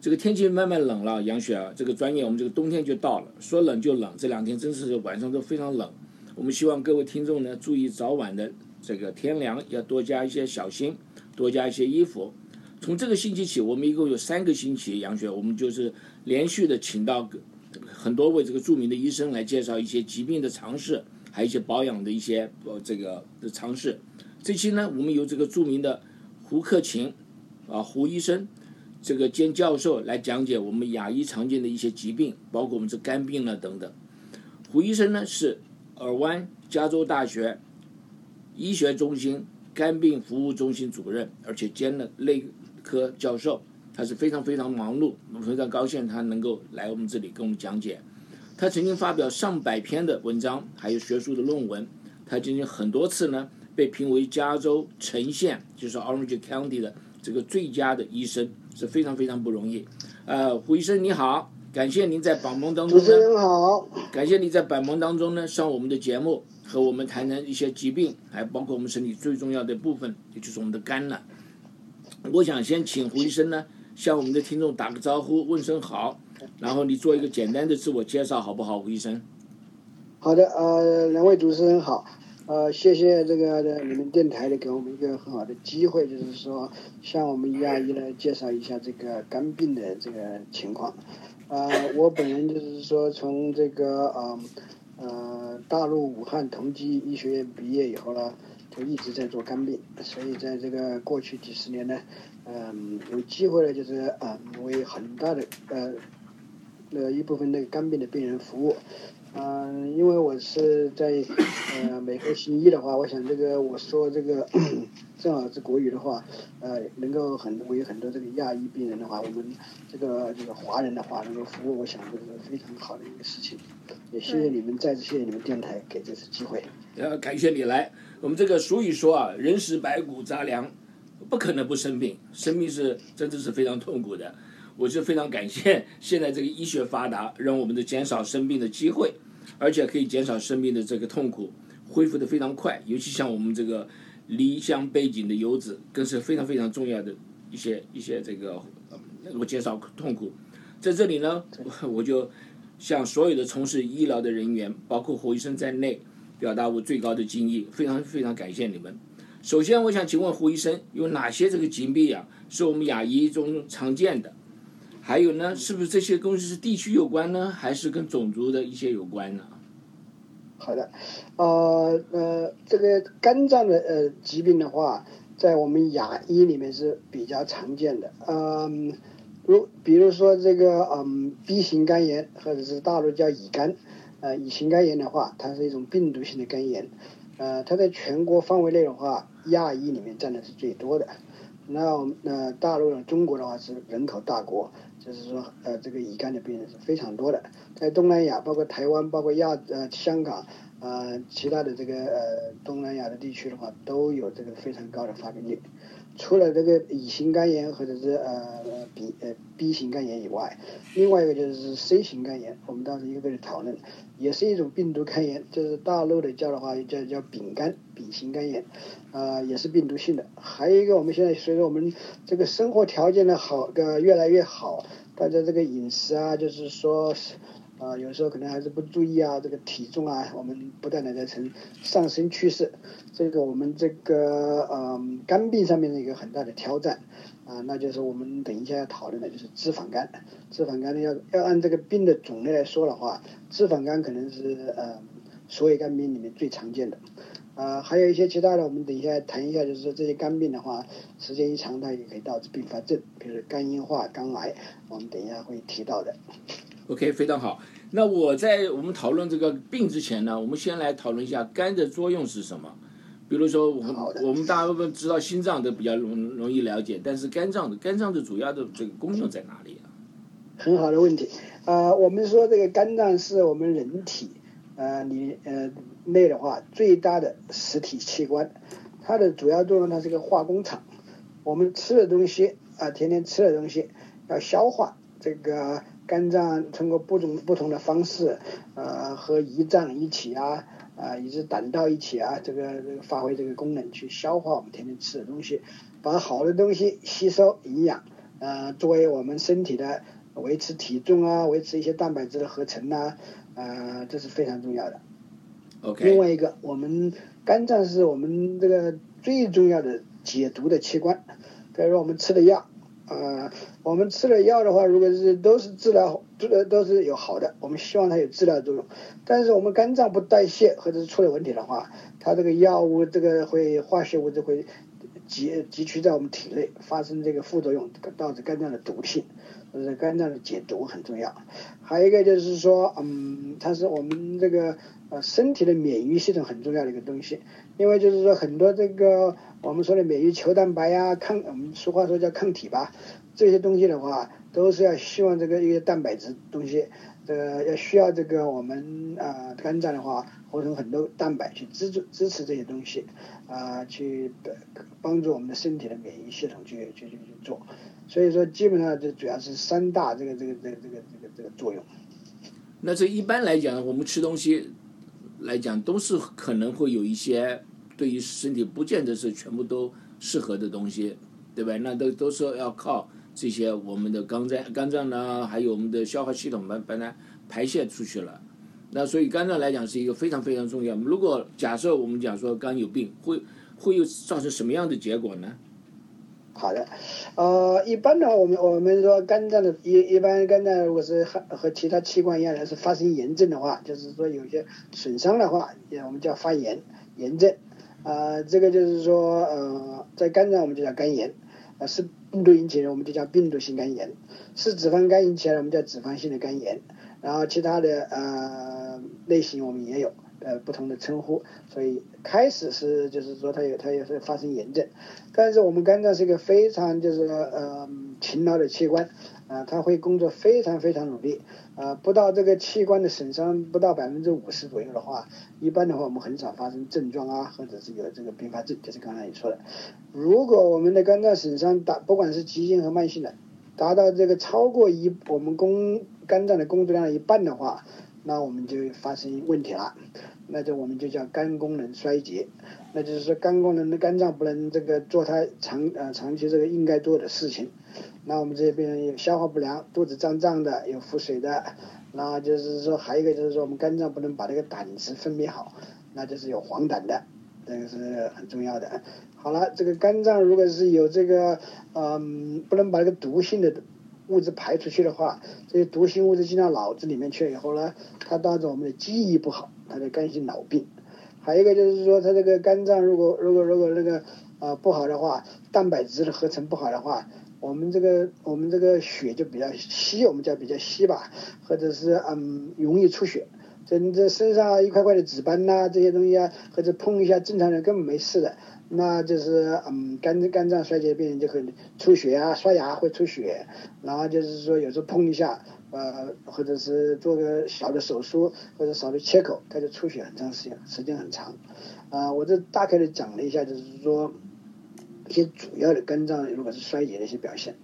这个天气慢慢冷了，杨雪啊，这个转眼我们这个冬天就到了，说冷就冷，这两天真是晚上都非常冷。我们希望各位听众呢，注意早晚的这个天凉，要多加一些小心，多加一些衣服。从这个星期起，我们一共有三个星期，杨雪，我们就是连续的请到很多位这个著名的医生来介绍一些疾病的常识，还有一些保养的一些呃这个的常识。这期呢，我们由这个著名的胡克勤啊胡医生。这个兼教授来讲解我们亚医常见的一些疾病，包括我们这肝病了等等。胡医生呢是尔湾加州大学医学中心肝病服务中心主任，而且兼了内科教授。他是非常非常忙碌，我们非常高兴他能够来我们这里跟我们讲解。他曾经发表上百篇的文章，还有学术的论文。他曾经很多次呢被评为加州城县，就是 Orange County 的这个最佳的医生。是非常非常不容易，呃，胡医生你好，感谢您在百忙当中呢，主持人好，感谢你在百忙当中呢上我们的节目，和我们谈谈一些疾病，还包括我们身体最重要的部分，也就是我们的肝了。我想先请胡医生呢向我们的听众打个招呼，问声好，然后你做一个简单的自我介绍，好不好，胡医生？好的，呃，两位主持人好。呃，谢谢这个你们电台的给我们一个很好的机会，就是说向我们亚医呢介绍一下这个肝病的这个情况。呃，我本人就是说从这个呃呃大陆武汉同济医学院毕业以后呢，就一直在做肝病，所以在这个过去几十年呢，嗯，有机会呢就是啊为很大的呃呃一部分那个肝病的病人服务。嗯，因为我是在呃美国行医的话，我想这个我说这个正好是国语的话，呃，能够很为很多这个亚裔病人的话，我们这个这个华人的话能够服务，我想这是非常好的一个事情。也谢谢你们，再次谢谢你们电台给这次机会。呃，感谢你来。我们这个俗语说啊，人食百骨杂粮，不可能不生病，生病是真的是非常痛苦的。我就非常感谢现在这个医学发达，让我们的减少生病的机会，而且可以减少生病的这个痛苦，恢复的非常快。尤其像我们这个离乡背井的游子，更是非常非常重要的一些一些这个能够减少痛苦。在这里呢，我就向所有的从事医疗的人员，包括胡医生在内，表达我最高的敬意，非常非常感谢你们。首先，我想请问胡医生，有哪些这个疾病啊，是我们牙医中常见的？还有呢，是不是这些东西是地区有关呢，还是跟种族的一些有关呢？好的，呃呃，这个肝脏的呃疾病的话，在我们亚医里面是比较常见的。嗯，如比如说这个嗯 B 型肝炎，或者是大陆叫乙肝，呃乙型肝炎的话，它是一种病毒性的肝炎，呃，它在全国范围内的话，亚医里面占的是最多的。那我们那大陆中国的话是人口大国。就是说，呃，这个乙肝的病人是非常多的，在东南亚，包括台湾，包括亚呃香港，呃，其他的这个呃东南亚的地区的话，都有这个非常高的发病率。除了这个乙型肝炎或者是呃 B 呃 B 型肝炎以外，另外一个就是 C 型肝炎，我们当时一个个的讨论，也是一种病毒肝炎，就是大陆的叫的话叫叫丙肝丙型肝炎，啊也是病毒性的。还有一个，我们现在随着我们这个生活条件的好个越来越好，大家这个饮食啊，就是说。啊，有时候可能还是不注意啊，这个体重啊，我们不断的在呈上升趋势，这个我们这个嗯肝病上面的一个很大的挑战啊，那就是我们等一下要讨论的就是脂肪肝，脂肪肝呢要要按这个病的种类来说的话，脂肪肝可能是呃所有肝病里面最常见的，啊，还有一些其他的，我们等一下谈一下，就是说这些肝病的话，时间一长它也可以导致并发症，比如肝硬化、肝癌，我们等一下会提到的。OK，非常好。那我在我们讨论这个病之前呢，我们先来讨论一下肝的作用是什么。比如说，我们我们大部分知道心脏的比较容容易了解，但是肝脏的肝脏的主要的这个功用在哪里啊？很好的问题。呃，我们说这个肝脏是我们人体呃里呃内的话最大的实体器官，它的主要作用它是个化工厂。我们吃的东西啊，天天吃的东西要消化，这个肝脏通过不同不同的方式，呃，和胰脏一起啊，啊，以及胆道一起啊，这个这个发挥这个功能去消化我们天天吃的东西，把好的东西吸收营养，呃，作为我们身体的。维持体重啊，维持一些蛋白质的合成呐，呃，这是非常重要的。OK。另外一个，我们肝脏是我们这个最重要的解毒的器官。比如说我们吃的药，啊，我们吃了药的话，如果是都是治疗，都都是有好的，我们希望它有治疗作用。但是我们肝脏不代谢或者是出了问题的话，它这个药物这个会化学物质会集集聚在我们体内，发生这个副作用，导致肝脏的毒性。就是肝脏的解毒很重要，还有一个就是说，嗯，它是我们这个呃身体的免疫系统很重要的一个东西，因为就是说很多这个我们说的免疫球蛋白呀，抗我们俗话说叫抗体吧，这些东西的话都是要希望这个一些蛋白质东西，这个要需要这个我们啊肝脏的话合成很多蛋白去支持支持这些东西，啊去帮助我们的身体的免疫系统去去去去做。所以说，基本上就主要是三大这个这个这个这个这个这个作用。那这一般来讲，我们吃东西来讲，都是可能会有一些对于身体不见得是全部都适合的东西，对吧？那都都是要靠这些我们的肝脏、肝脏呢，还有我们的消化系统把把它排泄出去了。那所以肝脏来讲是一个非常非常重要。如果假设我们讲说肝有病，会会有造成什么样的结果呢？好的，呃，一般的话，我们我们说肝脏的，一一般肝脏如果是和和其他器官一样的是发生炎症的话，就是说有些损伤的话，也我们叫发炎炎症，啊，这个就是说呃，在肝脏我们就叫肝炎，啊是病毒引起的我们就叫病毒性肝炎，是脂肪肝引起的我们叫脂肪性的肝炎，然后其他的呃类型我们也有。呃，不同的称呼，所以开始是就是说它有它也是发生炎症，但是我们肝脏是一个非常就是呃勤劳的器官，啊，他会工作非常非常努力，啊，不到这个器官的损伤不到百分之五十左右的话，一般的话我们很少发生症状啊，或者是有这个并发症，就是刚才你说的，如果我们的肝脏损伤达不管是急性和慢性的，达到这个超过一我们工肝脏的工作量的一半的话。那我们就发生问题了，那就我们就叫肝功能衰竭，那就是说肝功能的肝脏不能这个做它长呃长期这个应该做的事情，那我们这边有消化不良、肚子胀胀的、有腹水的，那就是说还有一个就是说我们肝脏不能把这个胆汁分泌好，那就是有黄疸的，这个是很重要的。好了，这个肝脏如果是有这个嗯不能把这个毒性的。物质排出去的话，这些毒性物质进到脑子里面去以后呢，它导致我们的记忆不好，它的肝性脑病。还有一个就是说，它这个肝脏如果如果如果那个啊不好的话，蛋白质的合成不好的话，我们这个我们这个血就比较稀，我们叫比较稀吧，或者是嗯容易出血。这你这身上一块块的紫斑呐，这些东西啊，或者碰一下，正常人根本没事的。那就是嗯，肝肝脏衰竭病人就会出血啊，刷牙会出血，然后就是说有时候碰一下，呃，或者是做个小的手术或者小的切口，它就出血很长时间，时间很长。啊，我这大概的讲了一下，就是说一些主要的肝脏如果是衰竭的一些表现。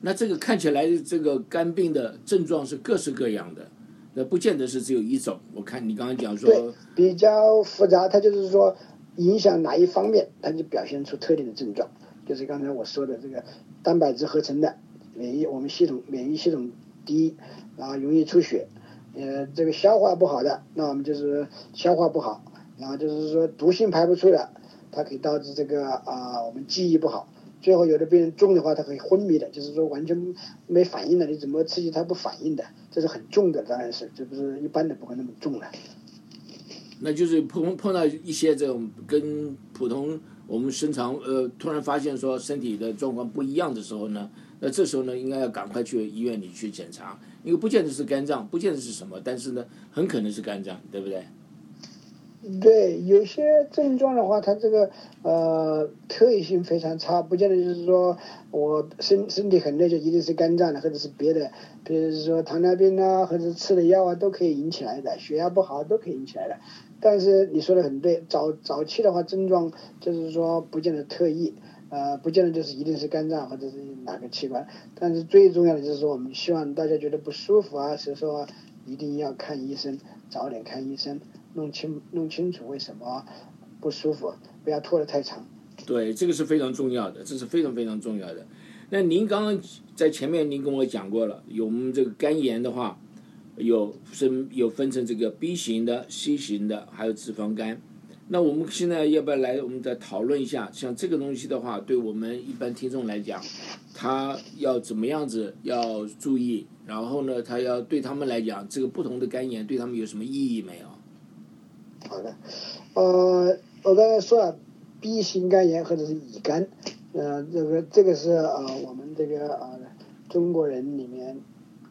那这个看起来这个肝病的症状是各式各样的，那不见得是只有一种。我看你刚刚讲说比较复杂，它就是说。影响哪一方面，它就表现出特定的症状，就是刚才我说的这个蛋白质合成的免疫，我们系统免疫系统低，然后容易出血，呃，这个消化不好的，那我们就是消化不好，然后就是说毒性排不出的，它可以导致这个啊我们记忆不好，最后有的病人重的话，它可以昏迷的，就是说完全没反应的，你怎么刺激它不反应的，这是很重的，当然是，这不是一般的不会那么重的。那就是碰碰到一些这种跟普通我们正常呃突然发现说身体的状况不一样的时候呢，那这时候呢应该要赶快去医院里去检查，因为不见得是肝脏，不见得是什么，但是呢很可能是肝脏，对不对？对，有些症状的话，它这个呃特异性非常差，不见得就是说我身身体很累就一定是肝脏的，或者是别的，比如说糖尿病啊，或者吃的药啊都可以引起来的，血压不好都可以引起来的。但是你说的很对，早早期的话症状就是说不见得特异，呃，不见得就是一定是肝脏或者是哪个器官。但是最重要的就是说，我们希望大家觉得不舒服啊，所以说一定要看医生，早点看医生。弄清弄清楚为什么不舒服，不要拖得太长。对，这个是非常重要的，这是非常非常重要的。那您刚刚在前面您跟我讲过了，有我们这个肝炎的话，有分有分成这个 B 型的、C 型的，还有脂肪肝。那我们现在要不要来我们再讨论一下？像这个东西的话，对我们一般听众来讲，他要怎么样子要注意？然后呢，他要对他们来讲，这个不同的肝炎对他们有什么意义没有？好的，呃，我刚才说了，B 型肝炎或者是乙肝，呃，这个这个是呃我们这个呃中国人里面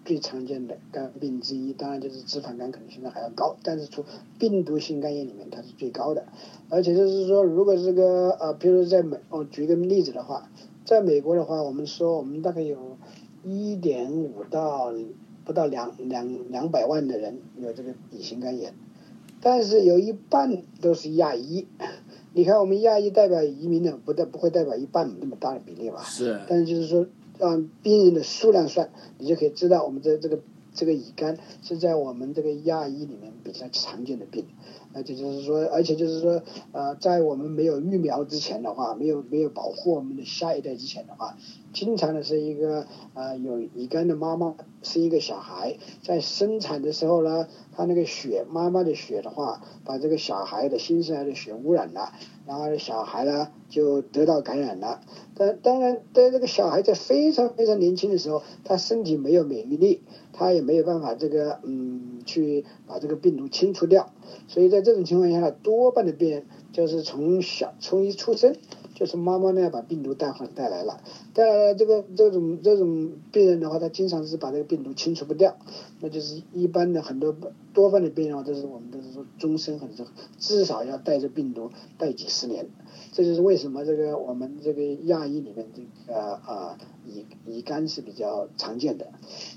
最常见的肝病之一，当然就是脂肪肝可能现在还要高，但是从病毒性肝炎里面它是最高的，而且就是说，如果这个呃，比如在美，我举一个例子的话，在美国的话，我们说我们大概有一点五到不到两两两百万的人有这个乙型肝炎。但是有一半都是亚裔，你看我们亚裔代表移民的，不代不会代表一半那么大的比例吧？是。但是就是说，按病人的数量算，你就可以知道我们这这个这个乙肝是在我们这个亚裔里面比较常见的病。而且就是说，而且就是说，呃，在我们没有疫苗之前的话，没有没有保护我们的下一代之前的话，经常的是一个呃有乙肝的妈妈生一个小孩，在生产的时候呢。他那个血，妈妈的血的话，把这个小孩的新生儿的血污染了，然后小孩呢就得到感染了。但当然，在这个小孩在非常非常年轻的时候，他身体没有免疫力，他也没有办法这个嗯去把这个病毒清除掉。所以在这种情况下呢，多半的病人就是从小从一出生。就是妈妈呢把病毒带回带来了，带来了这个这种这种病人的话，他经常是把这个病毒清除不掉，那就是一般的很多多半的病人都是我们都是说终身很至少要带着病毒带几十年，这就是为什么这个我们这个亚裔里面这个啊乙乙肝是比较常见的，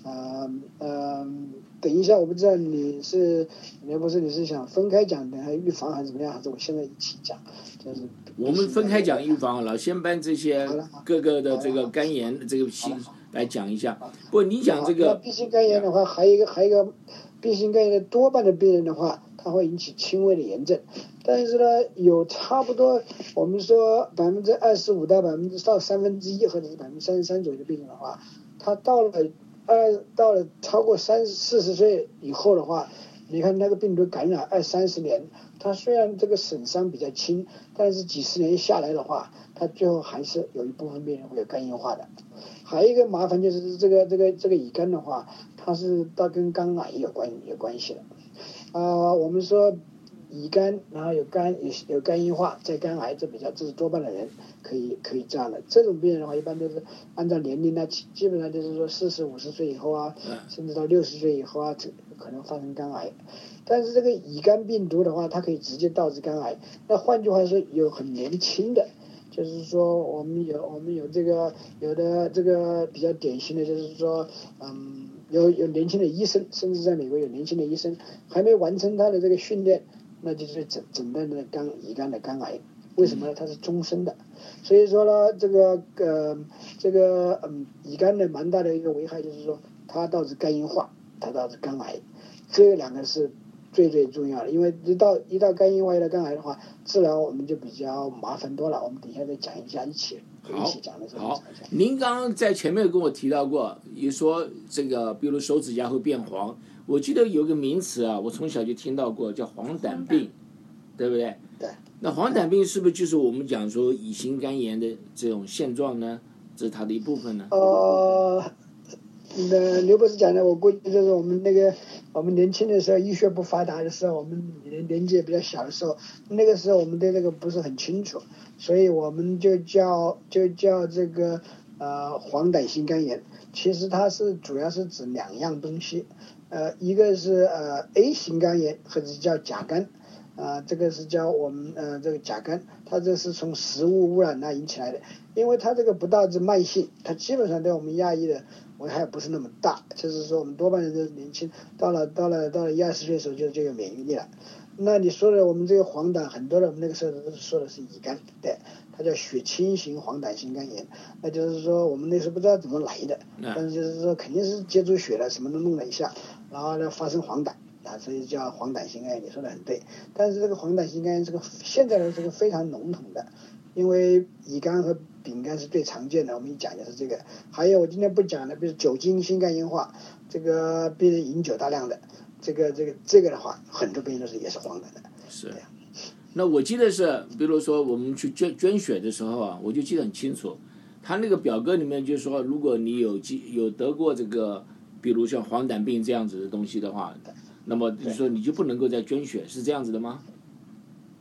嗯嗯，等一下我不知道你是要不是你是想分开讲的还预防还是怎么样，还是我现在一起讲，就是。我们分开讲预防好了，先把这些各个的这个肝炎这个心来讲一下。不，你讲这个。B 型肝炎的话，还有一个还有一个 B 型肝炎的多半的病人的话，它会引起轻微的炎症，但是呢，有差不多我们说百分之二十五到百分之到三分之一或者是百分之三十三左右的病人的话，他到了二到了超过三四十岁以后的话。你看那个病毒感染二三十年，它虽然这个损伤比较轻，但是几十年下来的话，它最后还是有一部分病人会有肝硬化的。还有一个麻烦就是这个这个这个乙肝的话，它是到跟肝癌有关有关系的。啊，我们说。乙肝，然后有肝有有肝硬化，在肝癌，这比较这是多半的人可以可以这样的。这种病人的话，一般都是按照年龄呢，基基本上就是说四十五十岁以后啊，甚至到六十岁以后啊，这可能发生肝癌。但是这个乙肝病毒的话，它可以直接导致肝癌。那换句话说，有很年轻的，就是说我们有我们有这个有的这个比较典型的就是说，嗯，有有年轻的医生，甚至在美国有年轻的医生还没完成他的这个训练。那就是诊诊断的肝乙肝的肝癌，为什么呢？它是终身的，所以说呢，这个呃，这个嗯，乙肝的蛮大的一个危害就是说，它导致肝硬化，它导致肝癌，这两个是最最重要的。因为一到一到肝硬化、一到肝癌的话，治疗我们就比较麻烦多了。我们等一下再讲一下，一起一起讲的时候。好，您刚刚在前面跟我提到过，也说这个，比如手指甲会变黄。我记得有个名词啊，我从小就听到过，叫黄疸病，对不对？对。那黄疸病是不是就是我们讲说乙型肝炎的这种现状呢？这是它的一部分呢？呃，那刘博士讲的，我估计就是我们那个我们年轻的时候，医学不发达的时候，我们年年纪也比较小的时候，那个时候我们对这个不是很清楚，所以我们就叫就叫这个呃黄疸性肝炎。其实它是主要是指两样东西。呃，一个是呃 A 型肝炎，或者叫甲肝，啊，这个是叫我们呃这个甲肝，它这是从食物污染那引起来的，因为它这个不导致慢性，它基本上对我们亚裔的危害不是那么大，就是说我们多半人都年轻，到了到了到了一二十岁的时候就就有免疫力了。那你说的我们这个黄疸，很多人我们那个时候都是说的是乙肝，对，它叫血清型黄疸性肝炎，那就是说我们那时候不知道怎么来的，但是就是说肯定是接触血了，什么都弄了一下，然后呢发生黄疸。啊，所以叫黄疸性肝炎，你说的很对。但是这个黄疸性肝炎这个现在的这个非常笼统的，因为乙肝和丙肝是最常见的。我们一讲就是这个。还有我今天不讲的，比如酒精性肝硬化，这个病人饮酒大量的，这个这个这个的话，很多病人都是也是黄疸的。是。那我记得是，比如说我们去捐捐血的时候啊，我就记得很清楚，他那个表格里面就说，如果你有记有得过这个，比如像黄疸病这样子的东西的话。那么你说你就不能够再捐血，是这样子的吗？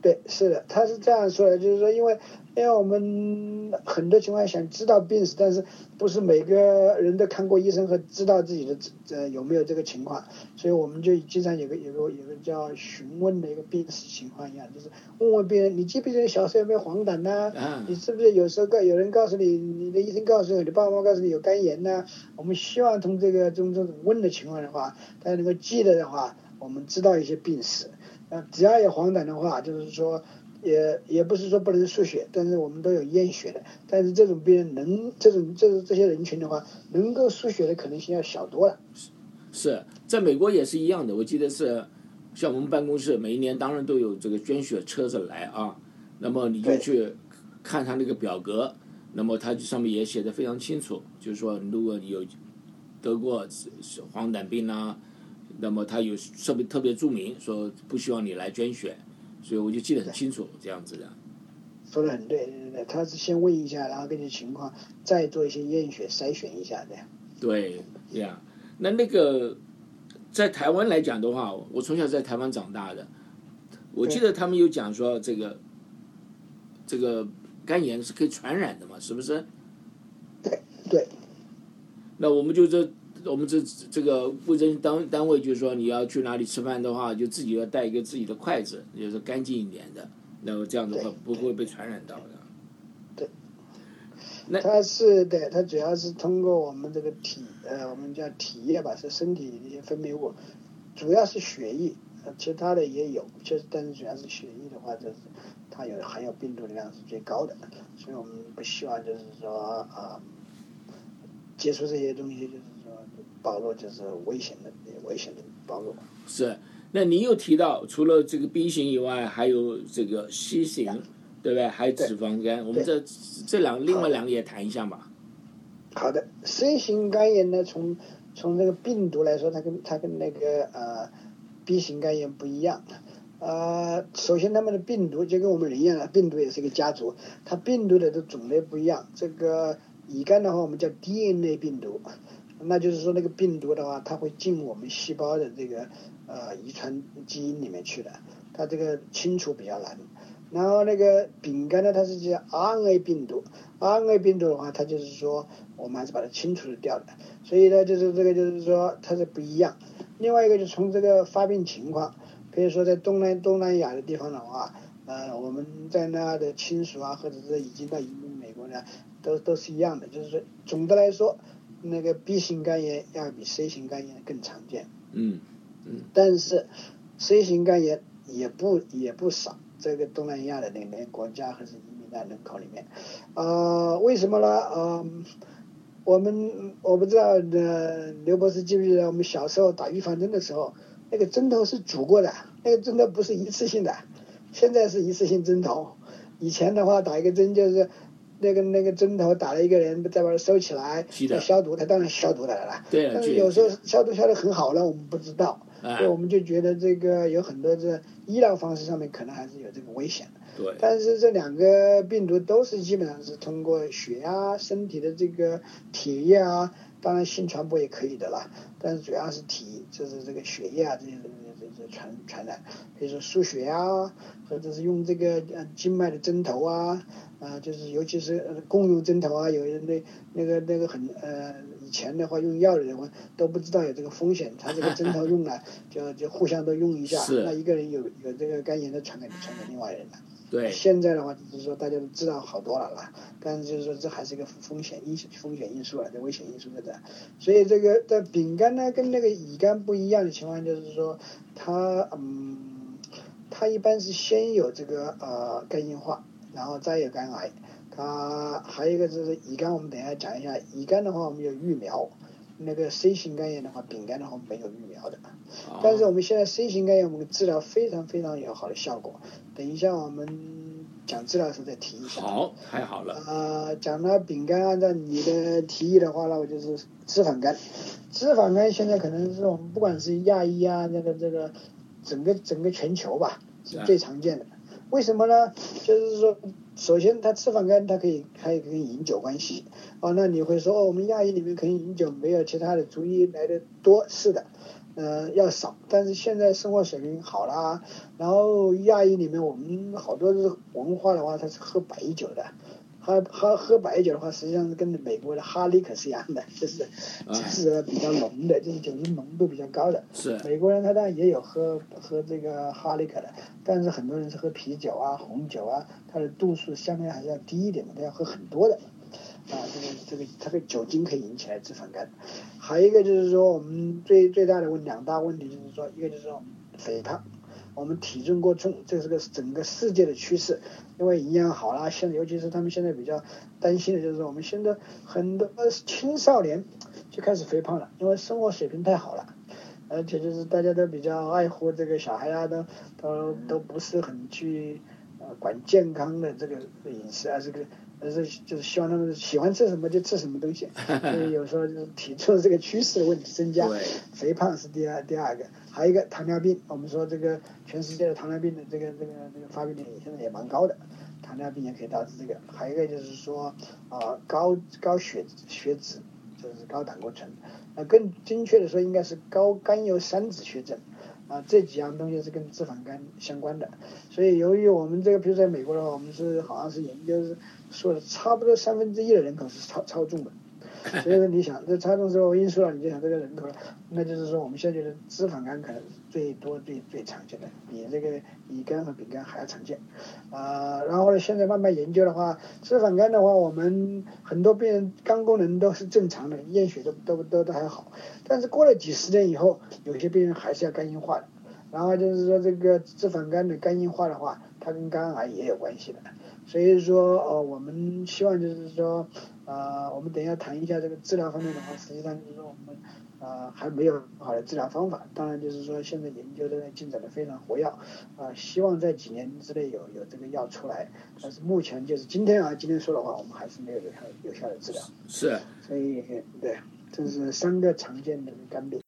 对，是的，他是这样说的，就是说，因为因为我们很多情况想知道病史，但是不是每个人都看过医生和知道自己的呃有没有这个情况，所以我们就经常有个有个有个叫询问的一个病史情况一样，就是问问病人，你记不记得小时候有没有黄疸呢？你是不是有时候告有人告诉你，你的医生告诉你，你爸爸妈妈告诉你有肝炎呢？我们希望从这个从这种问的情况的话，大家能够记得的话，我们知道一些病史。呃，只要有黄疸的话，就是说，也也不是说不能输血，但是我们都有验血的。但是这种病人能，这种这这些人群的话，能够输血的可能性要小多了。是，在美国也是一样的。我记得是，像我们办公室每一年当然都有这个捐血车子来啊，那么你就去看他那个表格，那么他上面也写的非常清楚，就是说如果你有得过黄疸病啊。那么他有特别特别注明说不希望你来捐血，所以我就记得很清楚这样子的。说的很对，对对对，他是先问一下，然后根据情况再做一些验血筛选一下的。对呀，那那个在台湾来讲的话，我从小在台湾长大的，我记得他们有讲说这个这个肝炎是可以传染的嘛，是不是？对对。那我们就这。我们这这个卫生单单位就是说，你要去哪里吃饭的话，就自己要带一个自己的筷子，就是干净一点的，那么这样的话不会被传染到的。对。那它是对，它主要是通过我们这个体呃，我们叫体液吧，是身体一些分泌物，主要是血液，其他的也有，其实但是主要是血液的话，就是它有含有病毒的量是最高的，所以我们不希望就是说啊，接触这些东西就是。暴露就是危险的，危险的暴露。是，那你又提到除了这个 B 型以外，还有这个 C 型，对不对？还有脂肪肝。我们这这两另外两个也谈一下吧。好的，C 型肝炎呢，从从这个病毒来说，它跟它跟那个呃 B 型肝炎不一样。呃，首先他们的病毒就跟我们人一样的，病毒也是一个家族，它病毒的这种类不一样。这个乙肝的话，我们叫 DNA 病毒。那就是说，那个病毒的话，它会进我们细胞的这个呃遗传基因里面去的，它这个清除比较难。然后那个丙肝呢，它是叫 RNA 病毒，RNA 病毒的话，它就是说我们还是把它清除掉的。所以呢，就是这个就是说它是不一样。另外一个就从这个发病情况，比如说在东南东南亚的地方的话，呃，我们在那的亲属啊，或者是已经到移民美国的，都都是一样的。就是说，总的来说。那个 B 型肝炎要比 C 型肝炎更常见，嗯嗯，但是 C 型肝炎也不也不少，这个东南亚的那边国家还是移民的人口里面，呃，为什么呢？呃，我们我不知道呃，刘博士记不记得我们小时候打预防针的时候，那个针头是煮过的，那个针头不是一次性的，现在是一次性针头，以前的话打一个针就是。那个那个针头打了一个人，再把它收起来，再消毒，它当然消毒的了。对但是有时候消毒消的很好了，我们不知道，所以我们就觉得这个有很多这医疗方式上面可能还是有这个危险的。对。但是这两个病毒都是基本上是通过血啊、身体的这个体液啊，当然性传播也可以的啦。但是主要是体，就是这个血液啊这些这这传传染，比如说输血啊，或者是用这个呃静脉的针头啊。啊，就是尤其是呃共用针头啊，有人那那个那个很呃，以前的话用药的人话都不知道有这个风险，他这个针头用了就就互相都用一下，那一个人有有这个肝炎的传给传给另外人了。对，现在的话就是说大家都知道好多了啦，但是就是说这还是一个风险因风险因素了，这危险因素在这，所以这个在丙肝呢跟那个乙肝不一样的情况就是说，它嗯，它一般是先有这个呃肝硬化，然后再有肝癌，它还有一个就是乙肝，我们等一下讲一下，乙肝的话我们有疫苗，那个 C 型肝炎的话，丙肝的话没有疫苗的。但是我们现在 C 型肝炎，我们治疗非常非常有好的效果。等一下我们讲治疗的时候再提一下。好，太好了。呃，讲到丙肝，按照你的提议的话那我就是脂肪肝。脂肪肝现在可能是我们不管是亚裔啊，那个这个整个整个全球吧，是最常见的。为什么呢？就是说，首先它脂肪肝它可以还有跟饮酒关系。哦，那你会说，哦，我们亚裔里面可能饮酒没有其他的族裔来的多，是的。呃，要少，但是现在生活水平好了，然后亚裔里面我们好多是文化的话，他是喝白酒的，喝喝喝白酒的话，实际上是跟美国的哈利可是一样的，就是 就是比较浓的，就是酒精浓度比较高的。是。美国人他当然也有喝喝这个哈利可的，但是很多人是喝啤酒啊、红酒啊，它的度数相对还是要低一点的，他要喝很多的。啊，这个这个它的酒精可以引起来脂肪肝，还有一个就是说我们最最大的问两大问题就是说，一个就是说肥胖，我们体重过重，这是个整个世界的趋势，因为营养好了，现在尤其是他们现在比较担心的就是，我们现在很多青少年就开始肥胖了，因为生活水平太好了，而且就是大家都比较爱护这个小孩啊，都都都不是很去呃管健康的这个饮食啊，这个。是就是希望他们喜欢吃什么就吃什么东西，所以有时候就是体重这个趋势的问题增加，肥胖是第二第二个，还有一个糖尿病，我们说这个全世界的糖尿病的这个这个这个发病率现在也蛮高的，糖尿病也可以导致这个，还有一个就是说啊高高血血脂，就是高胆固醇，那更精确的说应该是高甘油三酯血症。啊，这几样东西是跟脂肪肝相关的，所以由于我们这个，比如在美国的话，我们是好像是研究是说的差不多三分之一的人口是超超重的，所以说你想这超重之后因素了，你就想这个人口了，那就是说我们现在就是脂肪肝可能最多最最常见的，比这个乙肝和丙肝还要常见，啊，然后呢，现在慢慢研究的话，脂肪肝的话，我们很多病人肝功能都是正常的，验血都都都都还好。但是过了几十年以后，有些病人还是要肝硬化的。然后就是说，这个脂肪肝的肝硬化的话，它跟肝癌也有关系的。所以说，呃，我们希望就是说，呃，我们等一下谈一下这个治疗方面的话，实际上就是说我们，呃，还没有好的治疗方法。当然就是说，现在研究的进展的非常活跃，啊，希望在几年之内有有这个药出来。但是目前就是今天啊，今天说的话，我们还是没有有效有效的治疗。是。所以，对。这是三个常见的肝病。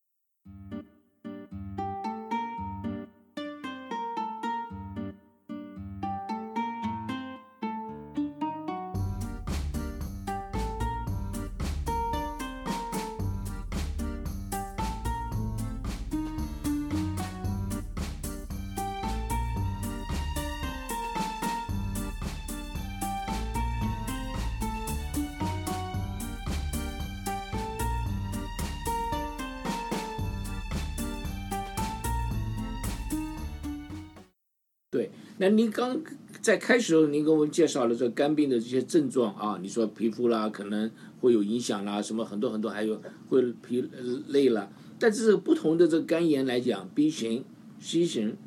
那您刚在开始的时候，您给我们介绍了这肝病的这些症状啊，你说皮肤啦可能会有影响啦，什么很多很多，还有会疲累了。但是不同的这个肝炎来讲，B 型、C 型，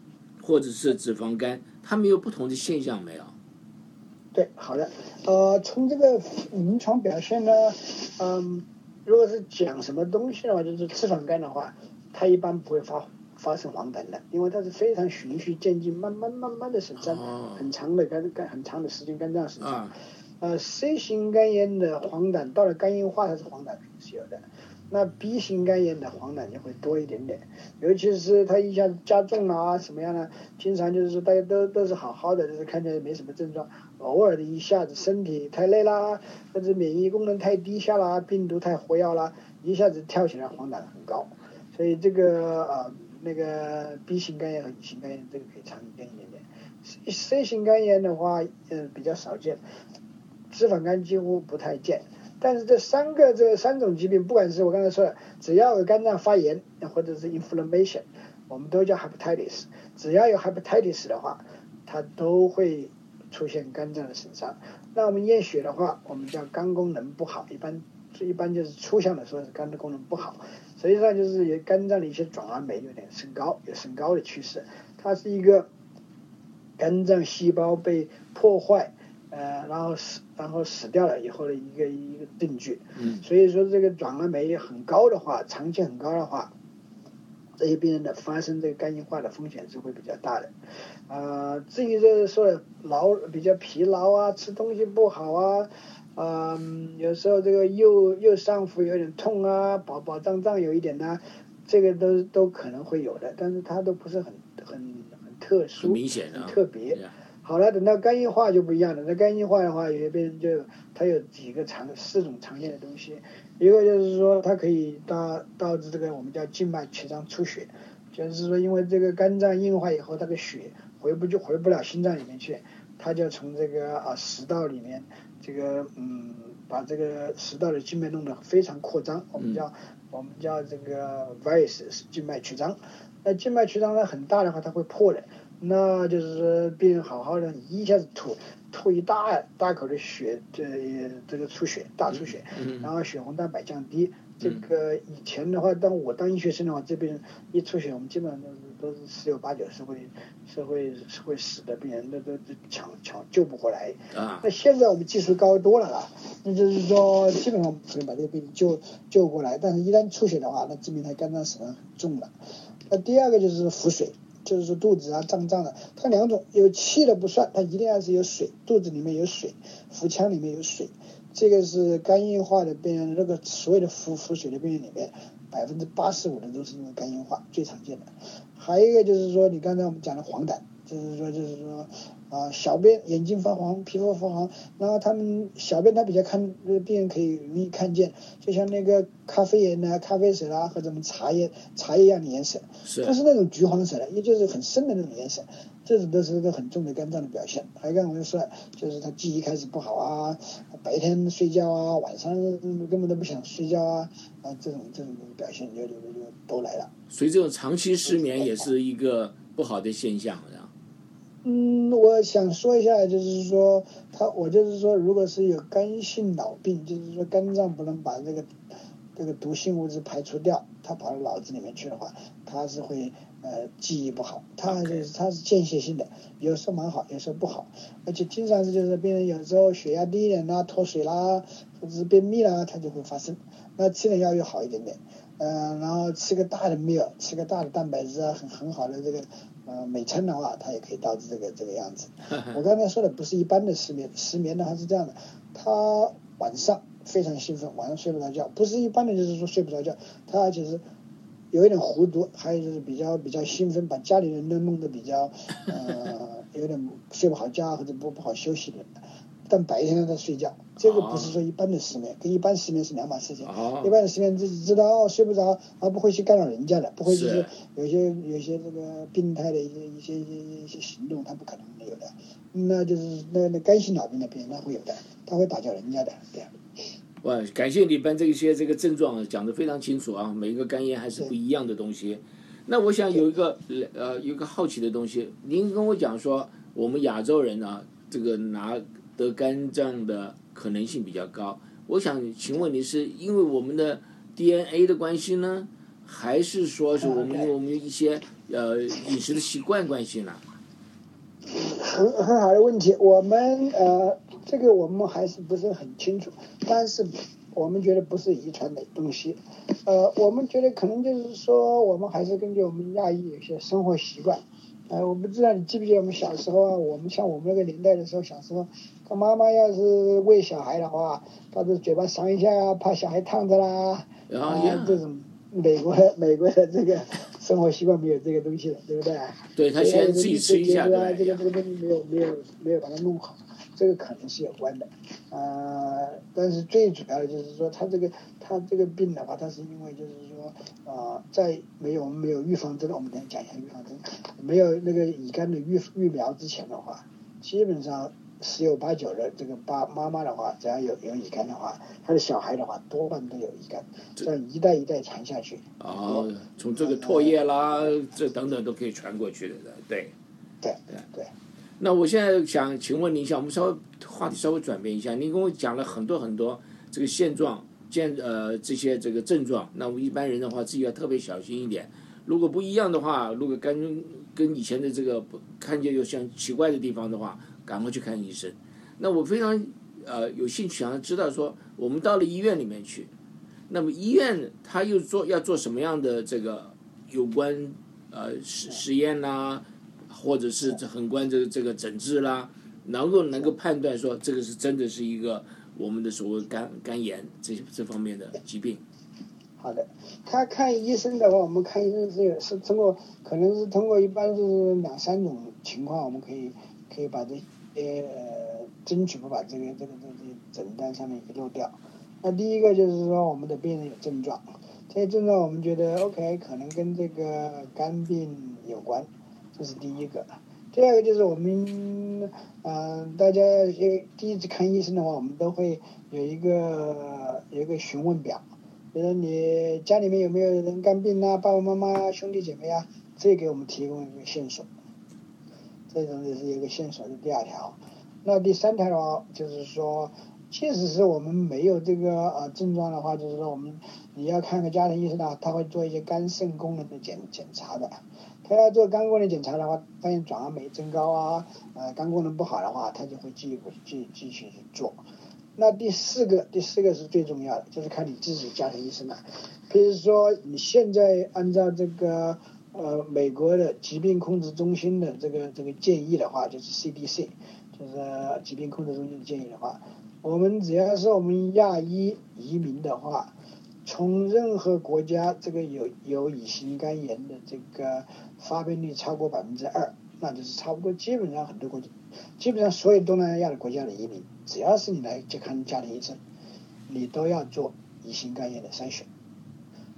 或者是脂肪肝，它们有不同的现象没有？对，好的，呃，从这个临床表现呢，嗯，如果是讲什么东西的话，就是脂肪肝的话，它一般不会发红。发生黄疸的，因为它是非常循序渐进，慢慢慢慢的损伤，很长的肝肝很长的时间肝脏损伤。呃，C 型肝炎的黄疸到了肝硬化，它是黄疸是有的。那 B 型肝炎的黄疸就会多一点点，尤其是它一下子加重了啊，什么样呢？经常就是说大家都都是好好的，就是看起来没什么症状，偶尔的一下子身体太累啦，或者免疫功能太低下啦，病毒太活跃啦，一下子跳起来黄疸很高。所以这个呃。那个 B 型肝炎和乙型肝炎，这个可以常见一点点。C 型肝炎的话，嗯，比较少见。脂肪肝几乎不太见。但是这三个这三种疾病，不管是我刚才说的，只要有肝脏发炎或者是 inflammation，我们都叫 hepatitis。只要有 hepatitis 的话，它都会出现肝脏的损伤。那我们验血的话，我们叫肝功能不好，一般一般就是抽象的说是肝的功能不好，实际上就是有肝脏的一些转氨酶有点升高，有升高的趋势。它是一个肝脏细胞被破坏。呃，然后死，然后死掉了以后的一个一个证据。嗯。所以说，这个转氨酶很高的话，长期很高的话，这些病人的发生这个肝硬化的风险是会比较大的。啊，至于就是说劳比较疲劳啊，吃东西不好啊，啊，有时候这个右右上腹有点痛啊，饱饱胀胀有一点呢，这个都都可能会有的，但是它都不是很很很特殊，很明显的，特别。好了，等到肝硬化就不一样了。那肝硬化的话，有些病人就它有几个常四种常见的东西，一个就是说它可以导导致这个我们叫静脉曲张出血，就是说因为这个肝脏硬化以后，它的血回不就回不了心脏里面去，它就从这个啊食道里面这个嗯把这个食道的静脉弄得非常扩张，我们叫我们叫这个 varices 静脉曲张。那静脉曲张呢很大的话，它会破的。那就是说，病人好好的，一下子吐吐一大大口的血，这这个出血大出血，然后血红蛋白降低。这个以前的话，当我当医学生的话，这边一出血，我们基本上都是都是十有八九是会是会是会死的病人，那都都抢抢救不过来。啊。那现在我们技术高多了啊，那就是说基本上可以把这个病人救救过来，但是一旦出血的话，那证明他肝脏损伤很重了。那第二个就是腹水。就是说肚子啊胀胀的，它两种有气的不算，它一定要是有水，肚子里面有水，腹腔里面有水，这个是肝硬化的病人，那个所有的腹腹水的病人里面，百分之八十五的都是因为肝硬化最常见的。还有一个就是说，你刚才我们讲的黄疸，就是说就是说。啊，小便眼睛发黄，皮肤发黄，然后他们小便他比较看，病人可以容易看见，就像那个咖啡颜呐、咖啡色啦，或者我们茶叶茶叶一样的颜色，是，它是那种橘黄色的，也就是很深的那种颜色，这种都是一个很重的肝脏的表现。还有刚才说，就是他记忆开始不好啊，白天睡觉啊，晚上根本都不想睡觉啊，啊，这种这种表现就就就都来了。所以这种长期失眠也是一个不好的现象。嗯，我想说一下，就是说，他我就是说，如果是有肝性脑病，就是说肝脏不能把这个这个毒性物质排除掉，它跑到脑子里面去的话，它是会呃记忆不好，它就是它是间歇性的，有时候蛮好，有时候不好，而且经常是就是病人有时候血压低一点啦，脱水啦，或者是便秘啦，它就会发生，那吃点药又好一点点，嗯，然后吃个大的 meal，吃个大的蛋白质啊，很很好的这个。呃，美餐的话，它也可以导致这个这个样子。我刚才说的不是一般的失眠，失眠的话是这样的，他晚上非常兴奋，晚上睡不着觉，不是一般的，就是说睡不着觉，他就是有一点糊涂，还有就是比较比较兴奋，把家里人都弄得比较呃有点睡不好觉或者不不好休息的。但白天在睡觉，这个不是说一般的失眠，跟一般失眠是两码事情。一般的失眠自己知道哦睡不着，而不会去干扰人家的，不会就是有些有些这个病态的一些一些一些行动，他不可能没有的。那就是那那肝性脑病的病人他会有的，他会打搅人家的，对。哇，感谢你把这些这个症状讲得非常清楚啊！每一个肝炎还是不一样的东西。那我想有一个呃有一个好奇的东西，您跟我讲说我们亚洲人呢，这个拿。得肝脏的可能性比较高，我想请问你是因为我们的 DNA 的关系呢，还是说是我们我们一些呃饮食的习惯关系呢？很很好的问题，我们呃这个我们还是不是很清楚，但是我们觉得不是遗传的东西，呃我们觉得可能就是说我们还是根据我们亚裔有些生活习惯。哎，我不知道你记不记得我们小时候啊？我们像我们那个年代的时候，小时候，他妈妈要是喂小孩的话，他的嘴巴扇一下，怕小孩烫着啦。啊，这种美国美国的这个生活习惯没有这个东西的，对不对？对他先自己吃一下，对这个这个东西没有没有没有把它弄好。这个可能是有关的，呃，但是最主要的就是说，他这个他这个病的话，他是因为就是说，啊，在没有我们没有预防针，我们等讲一下预防针，没有那个乙肝的预预苗之前的话，基本上十有八九的这个爸妈妈的话，只要有有乙肝的话，他的小孩的话多半都有乙肝，这样一代一代传下去。哦，从这个唾液啦，这等等都可以传过去的，对。对对对。那我现在想请问你一下，我们稍微话题稍微转变一下，您跟我讲了很多很多这个现状、见呃这些这个症状，那我们一般人的话自己要特别小心一点。如果不一样的话，如果跟跟以前的这个看见有像奇怪的地方的话，赶快去看医生。那我非常呃有兴趣想要知道说，我们到了医院里面去，那么医院他又做要做什么样的这个有关呃实实验呐？或者是这很关这个这个诊治啦，能够能够判断说这个是真的是一个我们的所谓肝肝炎这这方面的疾病。好的，他看医生的话，我们看医生是是通过可能是通过一般是两三种情况，我们可以可以把这呃争取不把这个这个这个诊断上面遗漏掉。那第一个就是说我们的病人有症状，这些症状我们觉得 OK，可能跟这个肝病有关。这是第一个，第二个就是我们，嗯，大家第一次看医生的话，我们都会有一个有一个询问表，比如说你家里面有没有人肝病啊，爸爸妈妈、兄弟姐妹啊，这给我们提供一个线索，这种也是一个线索的第二条。那第三条的话，就是说，即使是我们没有这个呃症状的话，就是说我们你要看个家庭医生呢，他会做一些肝肾功能的检检查的。他要做肝功能检查的话，发现转氨酶增高啊，呃，肝功能不好的话，他就会继继继续去做。那第四个，第四个是最重要的，就是看你自己家庭医生了。比如说，你现在按照这个呃美国的疾病控制中心的这个这个建议的话，就是 CDC，就是疾病控制中心的建议的话，我们只要是我们亚裔移民的话，从任何国家这个有有乙型肝炎的这个。发病率超过百分之二，那就是差不多基本上很多国家，基本上所有东南亚的国家的移民，只要是你来去看家庭医生，你都要做乙型肝炎的筛选，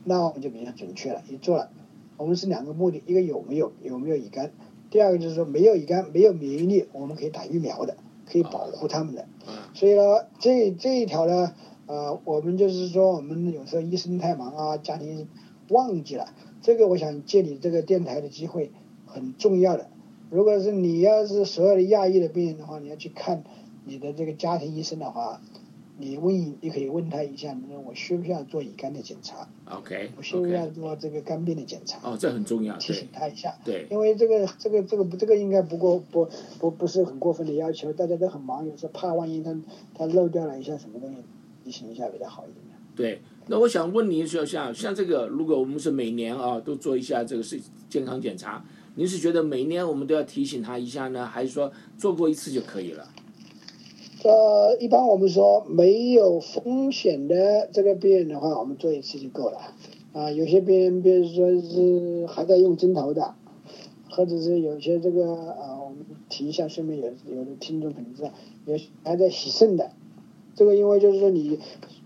那我们就比较准确了。一做了，我们是两个目的，一个有没有有没有乙肝，第二个就是说没有乙肝没有免疫力，我们可以打疫苗的，可以保护他们的。所以呢，这这一条呢，呃，我们就是说我们有时候医生太忙啊，家庭忘记了。这个我想借你这个电台的机会很重要的。如果是你要是所有的亚裔的病人的话，你要去看你的这个家庭医生的话，你问你可以问他一下，你说我需不需要做乙肝的检查？OK。我需不需要做这个肝病的检查？哦，这很重要。提醒他一下。对。因为这个这个这个不这个应该不过不不不是很过分的要求，大家都很忙，有时候怕万一他他漏掉了一下什么东西，提醒一下比较好一点。对。那我想问您说，像像这个，如果我们是每年啊都做一下这个是健康检查，您是觉得每年我们都要提醒他一下呢，还是说做过一次就可以了？呃，一般我们说没有风险的这个病人的话，我们做一次就够了。啊，有些病人，比如说是还在用针头的，或者是有些这个啊，我们提一下，顺便有有的听众可能知道，有还在洗肾的，这个因为就是说你。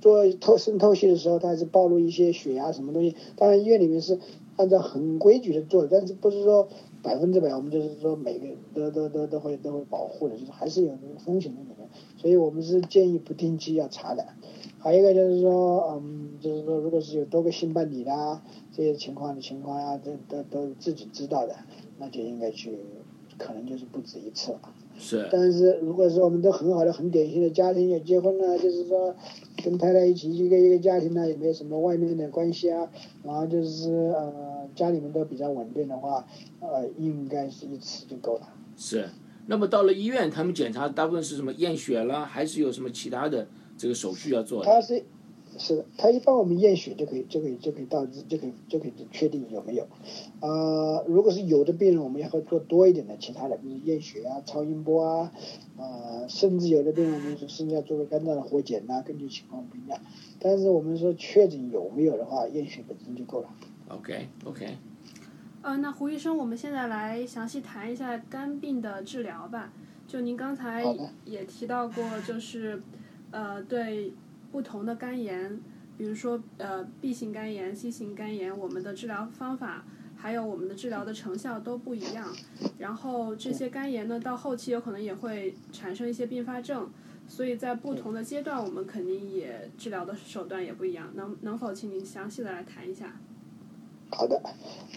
做透渗透析的时候，它是暴露一些血压什么东西。当然医院里面是按照很规矩的做，但是不是说百分之百，我们就是说每个都都都都会都会保护的，就是还是有那个风险在里面。所以我们是建议不定期要查的。还有一个就是说，嗯，就是说如果是有多个性伴侣的这些情况的情况呀，这都都自己知道的，那就应该去，可能就是不止一次了。是。但是如果是我们都很好的、很典型的家庭，也结婚了，就是说。跟太太一起一个一个家庭呢，也没有什么外面的关系啊。然后就是呃，家里面都比较稳定的话，呃，应该是一次就够了。是。那么到了医院，他们检查大部分是什么验血了，还是有什么其他的这个手续要做？他是。是的，他一般我们验血就可以，就可以，就可以导致，就可以，就可以确定有没有。呃，如果是有的病人，我们也会做多一点的其他的，比如验血啊、超音波啊，呃，甚至有的病人我们说甚至要做个肝脏的活检呐，根据情况不一样。但是我们说确诊有没有的话，验血本身就够了。OK，OK。呃，那胡医生，我们现在来详细谈一下肝病的治疗吧。就您刚才也提到过，就是呃，对。不同的肝炎，比如说呃 B 型肝炎、C 型肝炎，我们的治疗方法，还有我们的治疗的成效都不一样。然后这些肝炎呢，到后期有可能也会产生一些并发症，所以在不同的阶段，我们肯定也治疗的手段也不一样。能能否请您详细的来谈一下？好的，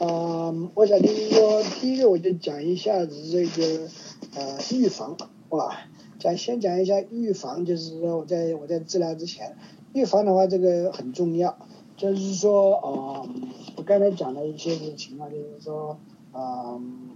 嗯，我想就是说，第一个我就讲一下子这个呃预防，哇，讲先讲一下预防，就是说我在我在治疗之前，预防的话这个很重要，就是说，呃，我刚才讲的一些情况，就是说，嗯，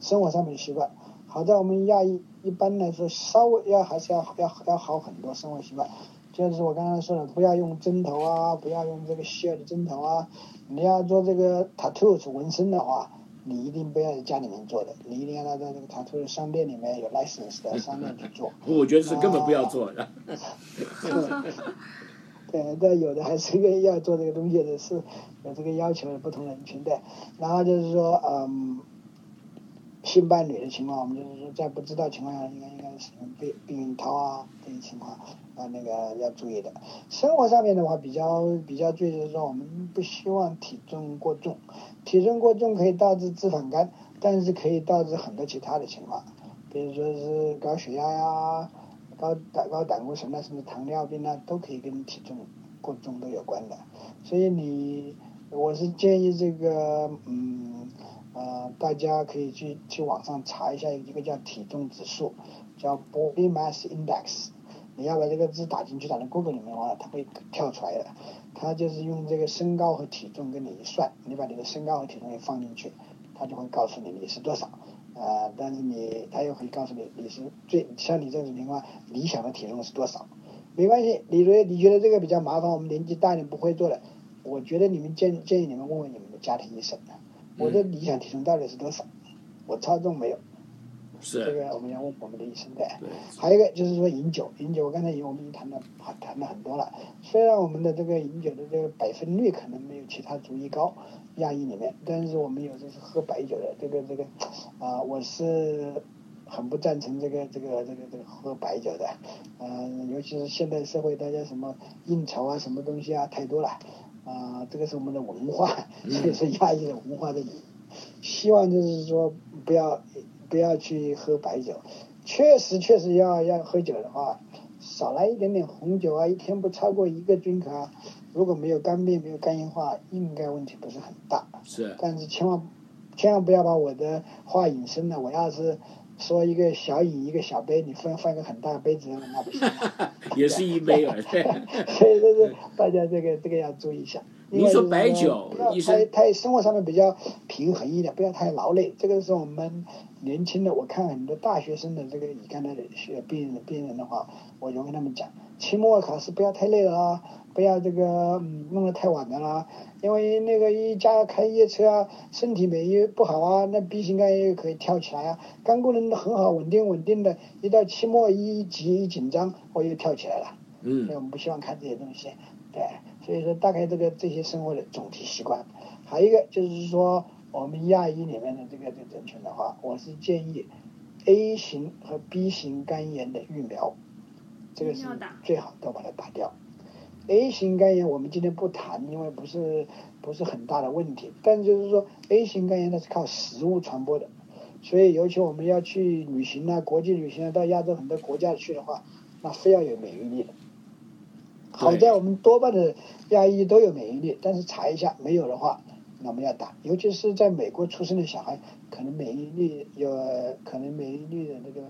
生活上面习惯，好在我们亚裔一般来说稍微要还是要要要好很多生活习惯。就是我刚才说的，不要用针头啊，不要用这个希尔的针头啊。你要做这个 tattoo 纹身的话，你一定不要在家里面做的，你一定要在那个 tattoo 商店里面有 license 的 商店去做。我觉得是根本不要做的。对，但有的还是愿意要做这个东西的，是有这个要求的不同人群的。然后就是说，嗯。性伴侣的情况，我们就是说在不知道情况下，应该应该使用避避孕套啊这些情况啊那个要注意的。生活上面的话，比较比较注意就是说，我们不希望体重过重，体重过重可以导致脂肪肝，但是可以导致很多其他的情况，比如说是高血压呀、高胆高胆固醇啊，甚至糖尿病啊，都可以跟体重过重都有关的。所以你，我是建议这个嗯。呃，大家可以去去网上查一下，一个叫体重指数，叫 Body Mass Index。你要把这个字打进去，打到 Google 里面的话，它会跳出来的。它就是用这个身高和体重跟你一算，你把你的身高和体重也放进去，它就会告诉你你是多少。呃，但是你，它又会告诉你你是最像你这种情况，理想的体重是多少？没关系，你觉你觉得这个比较麻烦，我们年纪大点不会做的，我觉得你们建建议你们问问你们的家庭医生。我的理想体重到底是多少？我超重没有？是这个我们要问我们的医生的。还有一个就是说饮酒，饮酒我刚才我们已经谈了谈了很多了。虽然我们的这个饮酒的这个百分率可能没有其他族裔高，亚裔里面，但是我们有的是喝白酒的。这个这个啊，我是很不赞成这个这个这个这个喝白酒的。嗯，尤其是现代社会，大家什么应酬啊，什么东西啊，太多了。啊，这个是我们的文化，这个是亚裔的文化的。希望就是说，不要不要去喝白酒。确实，确实要要喝酒的话，少来一点点红酒啊，一天不超过一个 drink 啊。如果没有肝病、没有肝硬化，应该问题不是很大。是。但是千万千万不要把我的话引申了。我要是说一个小饮一个小杯，你放放一个很大的杯子，那不行。也是一杯而已。所以就是大家这个这个要注意一下。你说白酒，医生太太生活上面比较平衡一点，不要太劳累。这个是我们年轻的，我看很多大学生的这个乙肝的学病人病人的话，我就跟他们讲，期末考试不要太累了啊，不要这个嗯弄得太晚的啦，因为那个一家开夜车啊，身体免疫不好啊，那 B 型肝炎可以跳起来啊，肝功能很好，稳定稳定的，一到期末一急一紧张，我又跳起来了。嗯。所以我们不希望看这些东西，对。所以说，大概这个这些生活的总体习惯，还有一个就是说，我们亚裔里面的这个这个人群的话，我是建议 A 型和 B 型肝炎的疫苗，这个是最好都把它打掉。A 型肝炎我们今天不谈，因为不是不是很大的问题。但就是说，A 型肝炎它是靠食物传播的，所以尤其我们要去旅行啊，国际旅行啊，到亚洲很多国家去的话，那非要有免疫力的。好在我们多半的亚裔都有免疫力，但是查一下没有的话，那我们要打。尤其是在美国出生的小孩，可能免疫力有可能免疫力的那个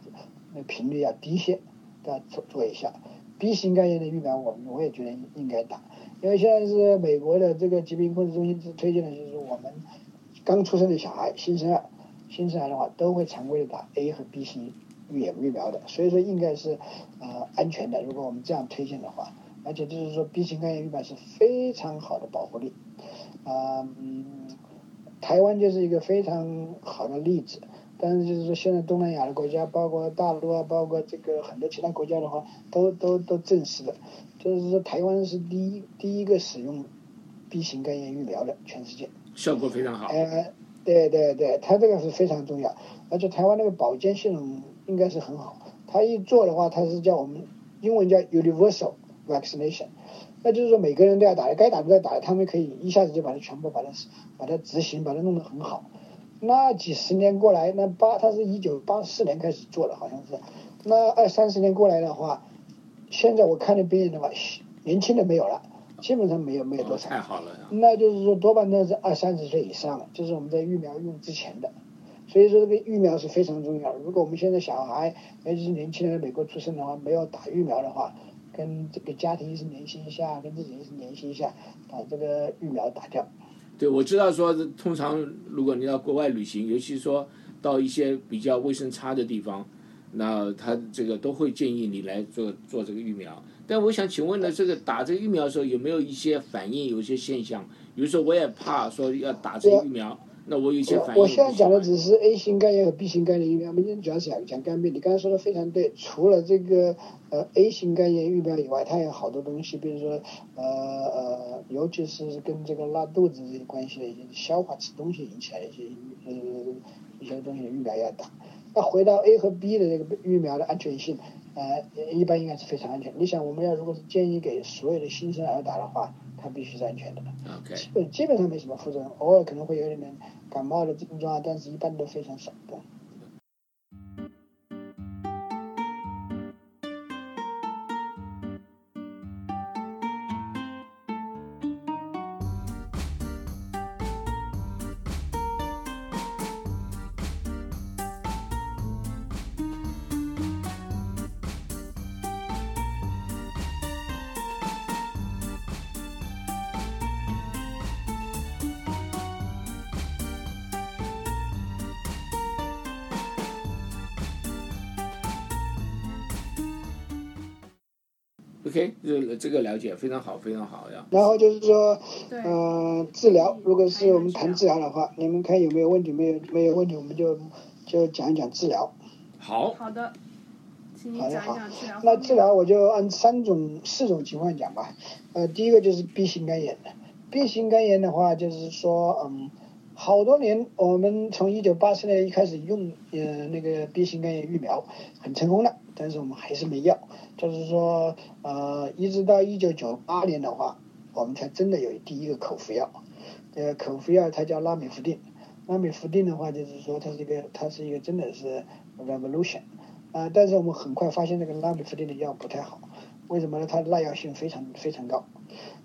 那频率要低些，要做做一下。B 型肝炎的疫苗，我们我也觉得应该打，因为现在是美国的这个疾病控制中心是推荐的，就是我们刚出生的小孩、新生儿、新生儿的话，都会常规的打 A 和 B 型预疫苗的，所以说应该是呃安全的。如果我们这样推荐的话。而且就是说，B 型肝炎疫苗是非常好的保护力，啊，嗯，台湾就是一个非常好的例子。但是就是说，现在东南亚的国家，包括大陆啊，包括这个很多其他国家的话，都都都证实了，就是说台湾是第一第一个使用 B 型肝炎疫苗的全世界，效果非常好。哎，对对对，它这个是非常重要，而且台湾那个保健系统应该是很好。它一做的话，它是叫我们英文叫 universal。vaccination，那就是说每个人都要打，该打的都要打，他们可以一下子就把它全部把它把它执行，把它弄得很好。那几十年过来，那八他是一九八四年开始做的，好像是，那二三十年过来的话，现在我看的病人的话，年轻的没有了，基本上没有没有多少。太好了。那就是说多半都是二三十岁以上了，就是我们在疫苗用之前的。所以说这个疫苗是非常重要。如果我们现在小孩，尤其是年轻人，美国出生的话，没有打疫苗的话，跟这个家庭医生联系一下，跟自己医生联系一下，把这个疫苗打掉。对，我知道说，通常如果你到国外旅行，尤其说到一些比较卫生差的地方，那他这个都会建议你来做做这个疫苗。但我想请问呢，这个打这个疫苗的时候有没有一些反应，有一些现象？比如说，我也怕说要打这个疫苗。那我有些反应。我现在讲的只是 A 型肝炎和 B 型肝炎疫苗，我们主要是讲讲肝病。你刚才说的非常对，除了这个呃 A 型肝炎疫苗以外，它有好多东西，比如说呃呃，尤其是跟这个拉肚子这些关系的一些消化吃东西引起来一些呃一些东西，疫苗要打。那回到 A 和 B 的这个疫苗的安全性，呃，一般应该是非常安全。你想，我们要如果是建议给所有的新生儿打的话。它必须是安全的，基本基本上没什么副作用，偶尔可能会有点感冒的症状，但是一般都非常少的。这这个了解非常好，非常好呀。然后就是说，嗯，治疗，如果是我们谈治疗的话，你们看有没有问题？没有没有问题，我们就就讲一讲治疗。好。好的。好的好。那治疗我就按三种、四种情况讲吧。呃，第一个就是 B 型肝炎的。B 型肝炎的话，就是说，嗯，好多年，我们从一九八四年一开始用呃那个 B 型肝炎疫苗，很成功的，但是我们还是没药。就是说，呃，一直到一九九八年的话，我们才真的有第一个口服药。呃，口服药它叫拉美福定。拉美福定的话，就是说它是一个，它是一个真的是 revolution。啊，但是我们很快发现这个拉美福定的药不太好。为什么呢？它耐药性非常非常高。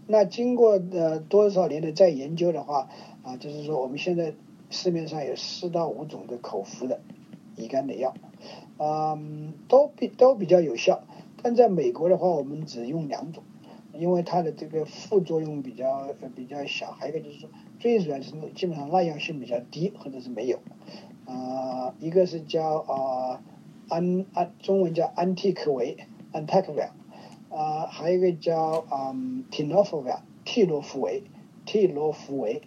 那经过呃多少年的再研究的话，啊，就是说我们现在市面上有四到五种的口服的乙肝的药，嗯，都比都比较有效。但在美国的话，我们只用两种，因为它的这个副作用比较比较小，还有一个就是说，最主要就是基本上耐药性比较低，或者是没有。啊，一个是叫啊安安，中文叫安替克韦 a n t a c v a 啊，还有一个叫啊 Tenofovir，替诺夫韦，替诺夫韦。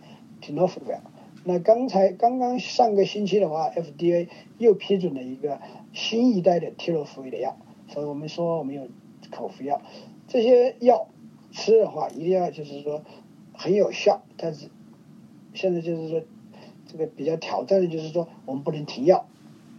那刚才刚刚上个星期的话，FDA 又批准了一个新一代的替洛夫韦的药。所以我们说我们有口服药，这些药吃的话一定要就是说很有效，但是现在就是说这个比较挑战的就是说我们不能停药，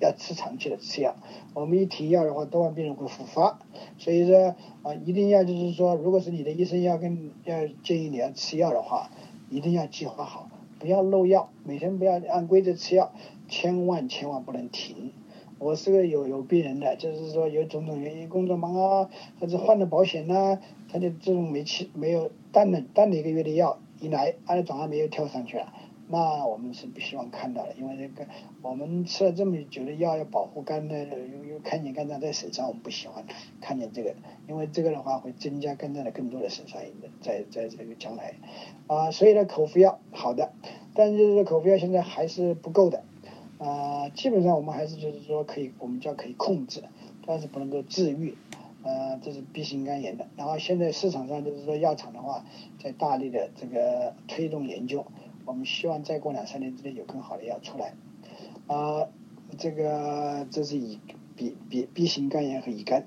要吃长期的吃药。我们一停药的话，多半病人会复发。所以说啊，一定要就是说，如果是你的医生要跟要建议你要吃药的话，一定要计划好，不要漏药，每天不要按规则吃药，千万千万不能停。我是个有有病人的，就是说有种种原因，工作忙啊，或者换了保险呐，他就这种没吃没有断了断了一个月的药，一来他的转氨酶又跳上去了，那我们是不希望看到的，因为这个我们吃了这么久的药要保护肝的，又又看见肝脏在损伤，我们不喜欢看见这个，因为这个的话会增加肝脏的更多的损伤，在在这个将来，啊，所以呢口服药好的，但就是说口服药现在还是不够的。啊，基本上我们还是就是说可以，我们叫可以控制，但是不能够治愈。呃，这是 B 型肝炎的。然后现在市场上就是说药厂的话，在大力的这个推动研究，我们希望再过两三年之内有更好的药出来。啊，这个这是乙 B B B 型肝炎和乙肝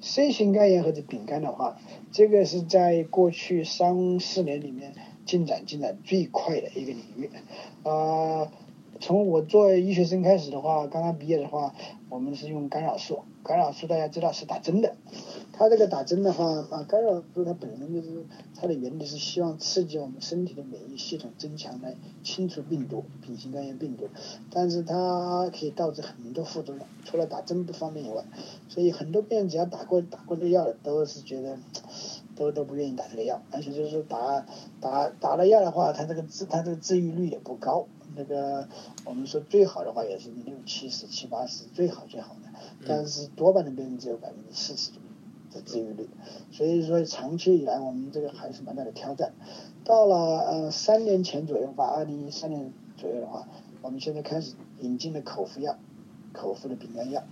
，C 型肝炎或者丙肝的话，这个是在过去三四年里面进展进展最快的一个领域。啊。从我做医学生开始的话，刚刚毕业的话，我们是用干扰素。干扰素大家知道是打针的，它这个打针的话啊，干扰素它本身就是它的原理是希望刺激我们身体的免疫系统增强来清除病毒，丙型肝炎病毒，但是它可以导致很多副作用，除了打针不方便以外，所以很多病人只要打过打过这药的，都是觉得都都不愿意打这个药，而且就是打打打了药的话，它这个治它这个治愈率也不高。那个我们说最好的话也是六七十、七八十，最好最好的。但是多半的病人只有百分之四十的治愈率，所以说长期以来我们这个还是蛮大的挑战。到了呃三年前左右吧，二零一三年左右的话，我们现在开始引进了口服药，口服的丙肝药。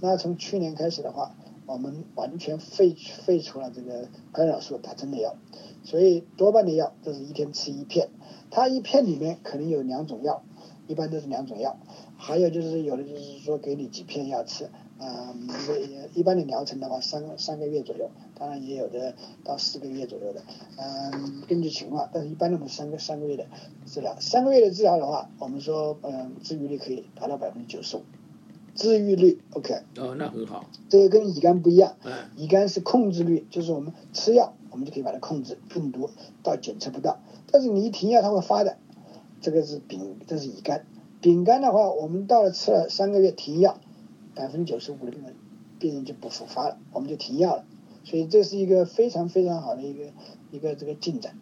那从去年开始的话，我们完全废废除了这个干扰素打针的药，所以多半的药都是一天吃一片。它一片里面可能有两种药，一般都是两种药，还有就是有的就是说给你几片药吃。啊，一般的疗程的话，三三个月左右，当然也有的到四个月左右的，嗯，根据情况，但是一般的话三个三个月的治疗，三个月的治疗的话，我们说嗯，治愈率可以达到百分之九十五，治愈率 OK。哦，那很好。这个跟乙肝不一样，嗯，乙肝是控制率，就是我们吃药，我们就可以把它控制，病毒到检测不到，但是你一停药它会发的，这个是丙，这是乙肝，丙肝的话，我们到了吃了三个月停药。百分之九十五的病人，病人就不复发了，我们就停药了，所以这是一个非常非常好的一个一个这个进展。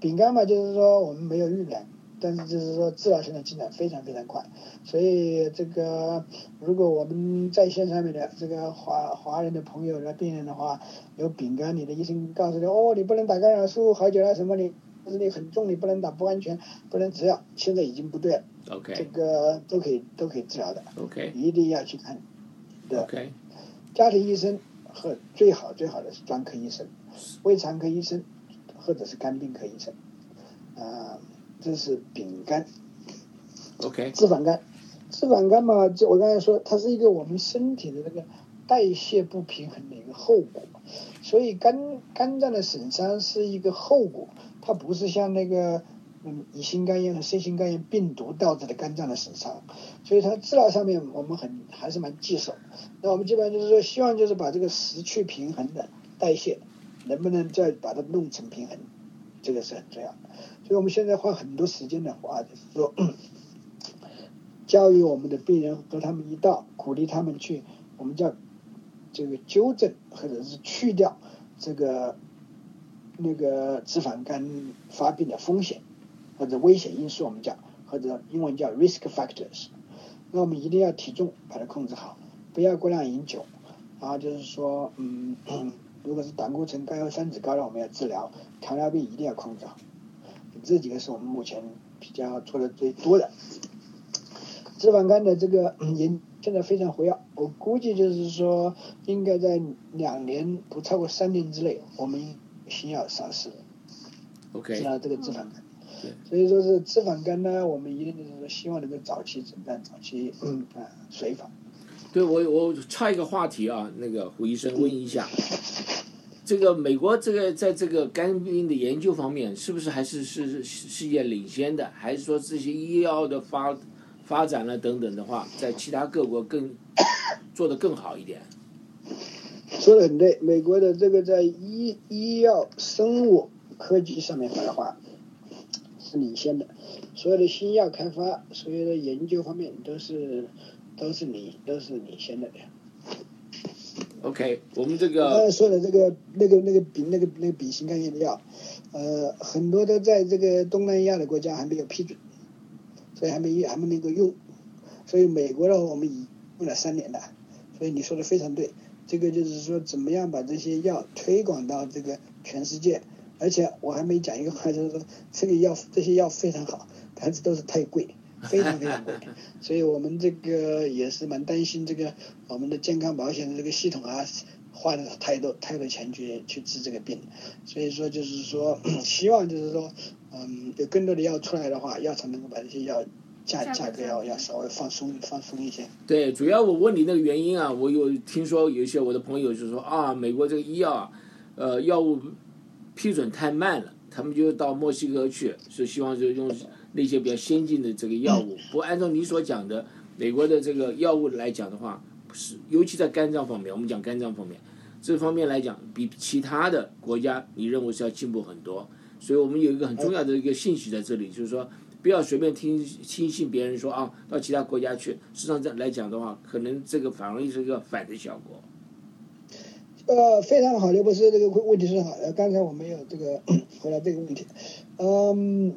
丙肝嘛，就是说我们没有预感，但是就是说治疗现在进展非常非常快。所以这个如果我们在线上面的这个华华人的朋友的病人的话，有丙肝，你的医生告诉你哦，你不能打干扰素，好久了什么你，但是你很重，你不能打，不安全，不能吃药，现在已经不对了。OK，这个都可以都可以治疗的。OK，一定要去看。OK，家庭医生和最好最好的是专科医生，胃肠科医生或者是肝病科医生，啊，这是丙肝。OK，脂肪肝，脂肪肝嘛，就我刚才说，它是一个我们身体的那个代谢不平衡的一个后果，所以肝肝脏的损伤是一个后果，它不是像那个。嗯，乙型肝炎和 C 型肝炎病毒导致的肝脏的损伤，所以它治疗上面我们很还是蛮棘手。那我们基本上就是说，希望就是把这个失去平衡的代谢，能不能再把它弄成平衡，这个是很重要的。所以我们现在花很多时间的话，就是说教育我们的病人和他们一道，鼓励他们去，我们叫这个纠正或者是去掉这个那个脂肪肝发病的风险。或者危险因素，我们叫，或者英文叫 risk factors。那我们一定要体重把它控制好，不要过量饮酒。然后就是说，嗯，如果是胆固醇高、油三酯高的，我们要治疗；糖尿病一定要控制好。这几个是我们目前比较做的最多的。脂肪肝的这个也现在非常活跃，我估计就是说，应该在两年不超过三年之内，我们新药上市。OK。治疗这个脂肪肝。所以说是脂肪肝呢，我们一定就是希望能够早期诊断、早期嗯啊随访。对我我插一个话题啊，那个胡医生问一下，这个美国这个在这个肝病的研究方面，是不是还是是世界领先的？还是说这些医药的发发展了等等的话，在其他各国更 做的更好一点？说的很对，美国的这个在医医药生物科技上面的话。是领先的，所有的新药开发，所有的研究方面都是都是领都是领先的。OK，我们这个刚才说的这个那个那个丙那个那个丙型肝炎的药，呃，很多都在这个东南亚的国家还没有批准，所以还没还没能够用。所以美国的话，我们已用了三年了。所以你说的非常对，这个就是说怎么样把这些药推广到这个全世界。而且我还没讲一个话，就是说这个药这些药非常好，但是都是太贵，非常非常贵，所以我们这个也是蛮担心这个我们的健康保险的这个系统啊，花了太多太多钱去去治这个病，所以说就是说希望就是说，嗯，有更多的药出来的话，药厂能够把这些药价价格要要稍微放松放松一些。对，主要我问你那个原因啊，我有听说有一些我的朋友就说啊，美国这个医药，呃，药物。批准太慢了，他们就到墨西哥去，是希望就用那些比较先进的这个药物。不过按照你所讲的，美国的这个药物来讲的话，不是，尤其在肝脏方面，我们讲肝脏方面，这方面来讲，比其他的国家你认为是要进步很多。所以我们有一个很重要的一个信息在这里，就是说，不要随便听听信别人说啊，到其他国家去。事实上这来讲的话，可能这个反而是一个反的效果。呃，非常好，刘博士，这个问题是好的。刚才我没有这个回答这个问题，嗯，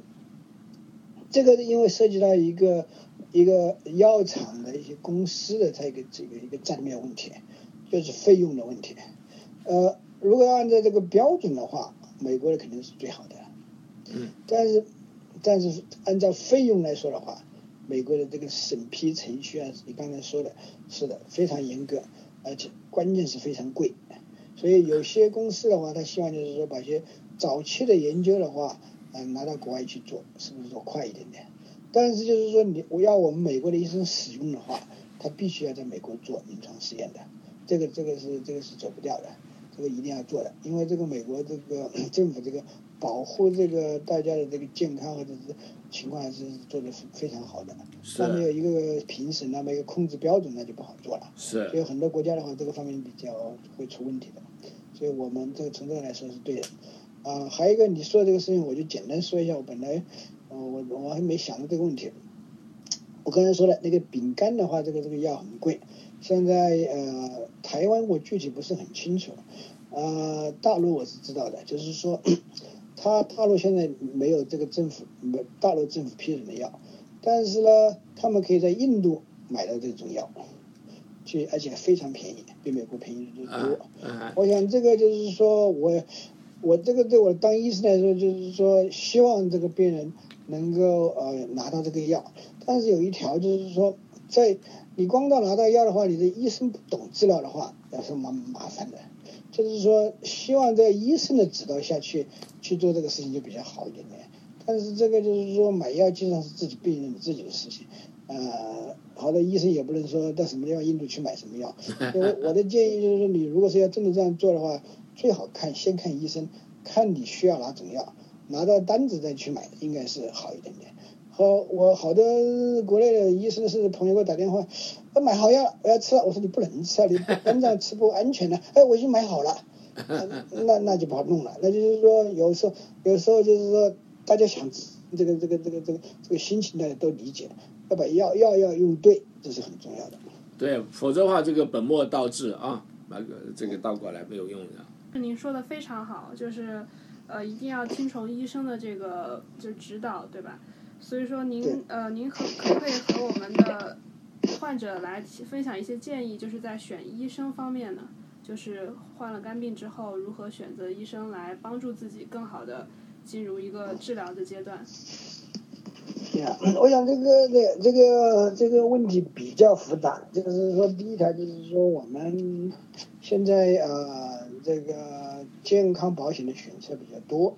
这个因为涉及到一个一个药厂的一些公司的这个这个一个战略问题，就是费用的问题。呃，如果按照这个标准的话，美国的肯定是最好的。嗯。但是，但是按照费用来说的话，美国的这个审批程序啊，你刚才说的，是的，非常严格，而且关键是非常贵。所以有些公司的话，他希望就是说把一些早期的研究的话，嗯，拿到国外去做，是不是说快一点点？但是就是说你我要我们美国的医生使用的话，他必须要在美国做临床试验的，这个这个是这个是走不掉的，这个一定要做的，因为这个美国这个 政府这个保护这个大家的这个健康或者是情况还是做的非常好的，是那没有一个评审，那么一个控制标准，那就不好做了。是所以很多国家的话，这个方面比较会出问题的。所以我们这个从这个来说是对的。啊、还有一个你说的这个事情，我就简单说一下。我本来，呃，我我还没想到这个问题。我刚才说了，那个丙肝的话，这个这个药很贵。现在呃，台湾我具体不是很清楚，呃，大陆我是知道的，就是说，他大陆现在没有这个政府没大陆政府批准的药，但是呢，他们可以在印度买到这种药，去而且非常便宜，比美国便宜的多。啊，我想这个就是说我我这个对我当医生来说，就是说希望这个病人能够呃拿到这个药，但是有一条就是说，在你光到拿到药的话，你的医生不懂治疗的话，那是蛮麻烦的。就是说，希望在医生的指导下去去做这个事情就比较好一点点。但是这个就是说买药基本上是自己病人自己的事情，呃，好的医生也不能说到什么地方印度去买什么药。因为我的建议就是说，你如果是要真的这样做的话，最好看先看医生，看你需要哪种药，拿到单子再去买，应该是好一点点。和我好多国内的医生是朋友给我打电话，我买好药，我要吃了。我说你不能吃啊，你肝脏吃不安全的。哎，我已经买好了，那那就不好弄了。那就是说，有时候有时候就是说，大家想这个这个这个这个这个心情大家都理解，要把药药要用对，这是很重要的。对，否则的话这个本末倒置啊，把个这个倒过来没有用的。您说的非常好，就是呃一定要听从医生的这个就指导，对吧？所以说您呃您可可不可以和我们的患者来提分享一些建议，就是在选医生方面呢？就是患了肝病之后，如何选择医生来帮助自己更好的进入一个治疗的阶段？呀，我想这个这这个这个问题比较复杂，就是说第一条就是说我们现在呃这个健康保险的选择比较多，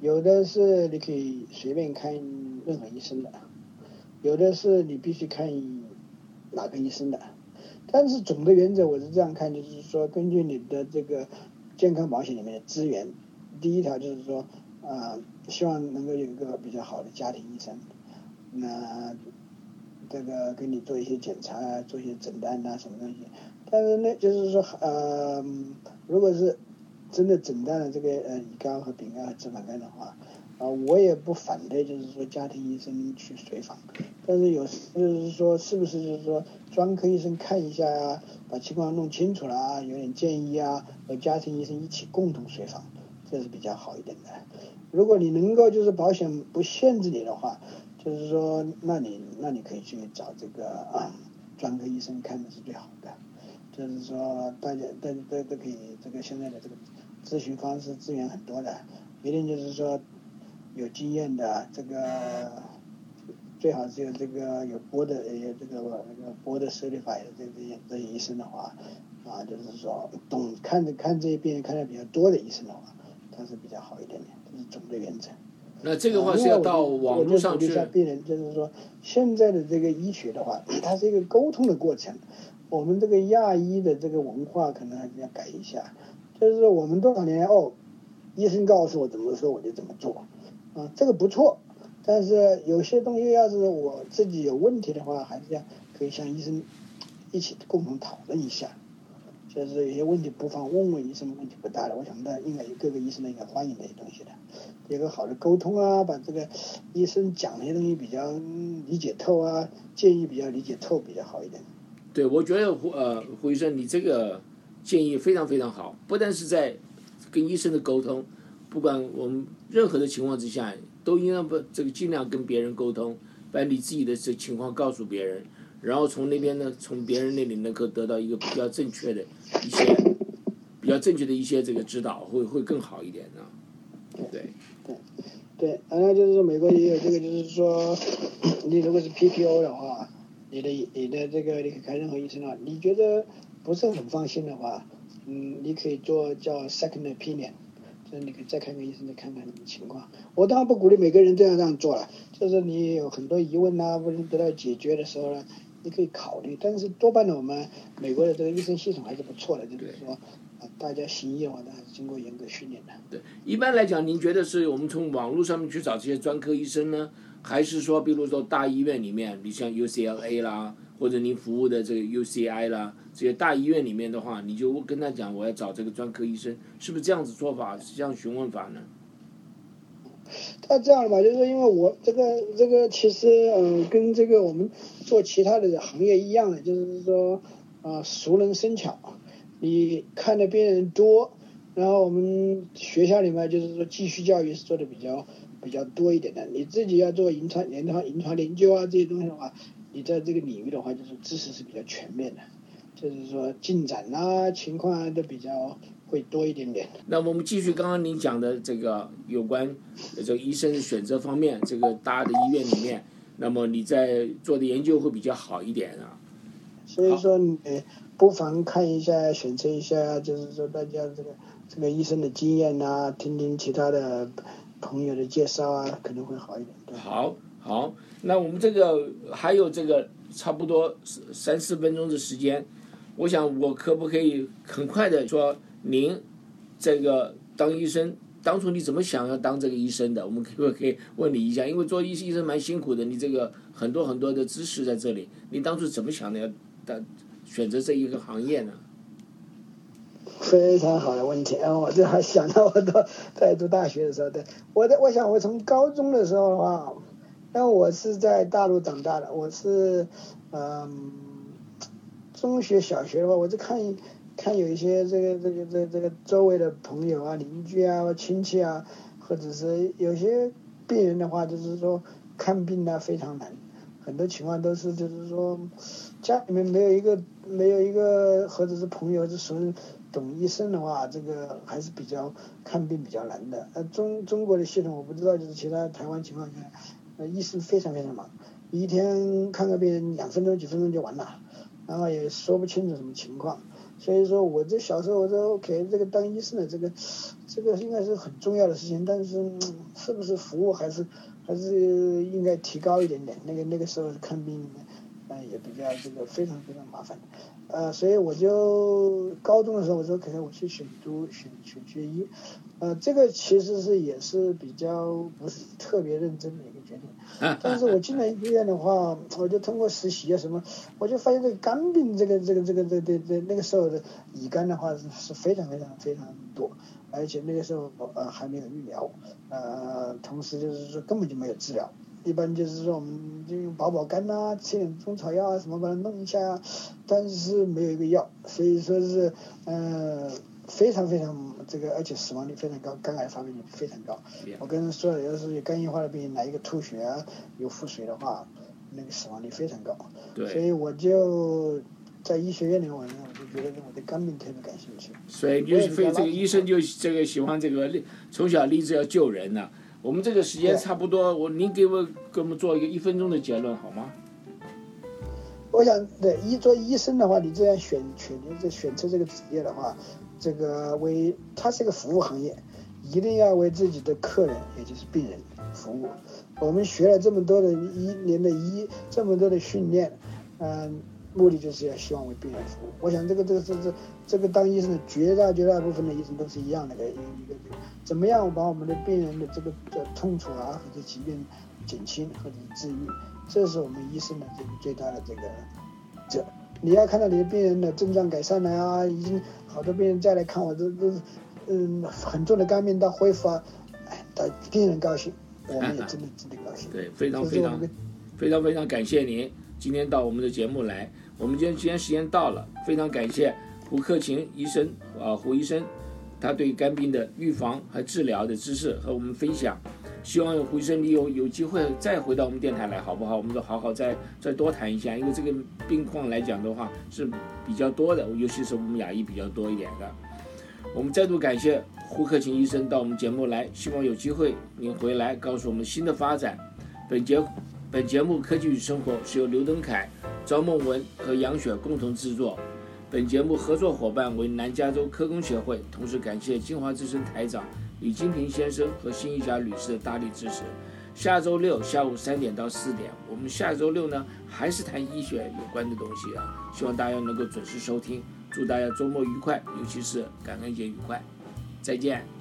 有的是你可以随便看任何医生的，有的是你必须看哪个医生的，但是总的原则我是这样看，就是说根据你的这个健康保险里面的资源，第一条就是说啊、希望能够有一个比较好的家庭医生，那这个给你做一些检查啊，做一些诊断啊，什么东西。但是呢，就是说呃，如果是真的诊断了这个呃乙肝和丙肝和脂肪肝的话，啊、我也不反对，就是说家庭医生去随访，但是有就是说是不是就是说专科医生看一下啊，把情况弄清楚了啊，有点建议啊，和家庭医生一起共同随访，这是比较好一点的。如果你能够就是保险不限制你的话，就是说，那你那你可以去找这个啊专科医生看的是最好的。就是说，大家大家都都可以这个现在的这个咨询方式资源很多的，一定就是说有经验的这个最好是有这个有播的有这个那个播的 certified 的这这些这些医生的话，啊，就是说懂看着看这些病人看的比较多的医生的话，他是比较好一点点，这是总的原则。那这个话啊是要到网络上去下病人，就是说现在的这个医学的话，它是一个沟通的过程。我们这个亚医的这个文化可能还是要改一下，就是我们多少年哦，医生告诉我怎么说我就怎么做，啊，这个不错。但是有些东西要是我自己有问题的话，还是要可以向医生一起共同讨论一下。就是有些问题不妨问问医生，问题不大的。我想到应该有各个医生都应该欢迎这些东西的，一个好的沟通啊，把这个医生讲那些东西比较理解透啊，建议比较理解透比较好一点。对，我觉得胡呃胡医生，你这个建议非常非常好，不但是在跟医生的沟通，不管我们任何的情况之下，都应该不这个尽量跟别人沟通，把你自己的这情况告诉别人，然后从那边呢，从别人那里能够得到一个比较正确的一些比较正确的一些这个指导，会会更好一点啊。对，对，然后就是美国也有这个，就是说 你如果是 PPO 的话，你的你的这个你可以看任何医生啊，你觉得不是很放心的话，嗯，你可以做叫 second opinion，就是你可以再看看医生，再看看情况。我当然不鼓励每个人这样这样做了，就是你有很多疑问呐、不能得到解决的时候呢，你可以考虑。但是多半的我们美国的这个医生系统还是不错的，就是说啊，大家行医的话，都还是经过严格训练的。对，一般来讲，您觉得是我们从网络上面去找这些专科医生呢，还是说，比如说大医院里面，你像 UCLA 啦，或者您服务的这个 UCI 啦，这些大医院里面的话，你就跟他讲，我要找这个专科医生，是不是这样子做法，是这样询问法呢？那这样的吧，就是，因为我这个这个其实嗯、跟这个我们做其他的行业一样的，就是说啊、熟能生巧，你看的病人多，然后我们学校里面就是说继续教育是做的比较比较多一点的，你自己要做临床临床临床研究啊这些东西的话，你在这个领域的话，就是知识是比较全面的，就是说进展啊情况啊都比较会多一点点。那我们继续刚刚您讲的这个有关呃这个医生选择方面，这个大的医院里面，那么你在做的研究会比较好一点啊。所以说你不妨看一下，选择一下，就是说大家这个这个医生的经验呐、听听其他的朋友的介绍啊，可能会好一点。对。好，好，那我们这个还有这个差不多三四分钟的时间，我想我可不可以很快的说，您这个当医生，当初你怎么想要当这个医生的？我们可不可以问你一下？因为做医医生蛮辛苦的，你这个很多很多的知识在这里，你当初怎么想的要当选择这一个行业呢？非常好的问题啊！我这还想到我到在读大学的时候，对，我在我想我从高中的时候的话，那我是在大陆长大的，我是嗯、中学小学的话，我就看看有一些这个这个这个这个周围的朋友啊、邻居啊、亲戚啊，或者是有些病人的话，就是说看病呢非常难，很多情况都是就是说家里面没有一个没有一个或者是朋友是熟人懂医生的话，这个还是比较看病比较难的。呃，中中国的系统我不知道，就是其他台湾情况下，呃，医生非常非常忙，一天看个病人两分钟几分钟就完了，然后也说不清楚什么情况。所以说，我这小时候我说 OK，这个当医生的这个这个应该是很重要的事情，但是、是不是服务还是还是应该提高一点点。那个那个时候看病，呃，也比较这个非常非常麻烦。呃，所以我就高中的时候我说可能我去选读选选学医，呃，这个其实是也是比较不是特别认真的一个决定。但是我进了医院的话，我就通过实习啊什么，我就发现这个肝病这个这个这个这这这那个时候的乙肝的话是是非常非常非常多，而且那个时候呃还没有疫苗，呃，同时就是说根本就没有治疗。一般就是说，我们就用保保肝呐、吃点中草药啊，什么把它弄一下，但是没有一个药，所以说是，呃，非常非常这个，而且死亡率非常高，肝癌发病率非常高。我跟人说了，要是有肝硬化的病人来一个吐血啊，有腹水的话，那个死亡率非常高。所，以我就在医学院里面，我我就觉得我对肝病特别感兴趣。所以就是非这个医生就这个喜欢这个立从小立志要救人呐、我们这个时间差不多，我您给我给我们做一个一分钟的结论好吗？我想，对医做医生的话，你这样选选择这选择这个职业的话，这个为它是一个服务行业，一定要为自己的客人，也就是病人服务。我们学了这么多的一年的医，这么多的训练，嗯、目的就是要希望为病人服务。我想这个这个这这这个当医生的绝大绝大部分的医生都是一样的一个一个怎么样把我们的病人的这个的痛楚啊或者疾病减轻或者治愈，这是我们医生的这个最大的这个这。你要看到你的病人的症状改善了啊，已经好多病人再来看我，都都嗯很重的肝病到恢复啊，哎，病人高兴，我们也真的真的高兴。对，非常非常非常非常感谢您今天到我们的节目来。我们今天今天时间到了，非常感谢胡克勤医生啊，胡医生，他对肝病的预防和治疗的知识和我们分享。希望胡医生你有有机会再回到我们电台来，好不好？我们就好好再再多谈一下，因为这个病况来讲的话是比较多的，尤其是我们亚裔比较多一点的。我们再度感谢胡克勤医生到我们节目来，希望有机会您回来告诉我们新的发展。本节本节目《科技与生活》是由刘登凯。赵梦文和杨雪共同制作，本节目合作伙伴为南加州科工协会，同时感谢金华之声台长李金平先生和辛一佳女士的大力支持。下周六下午三点到四点，我们下周六呢还是谈医学有关的东西啊，希望大家能够准时收听。祝大家周末愉快，尤其是感恩节愉快，再见。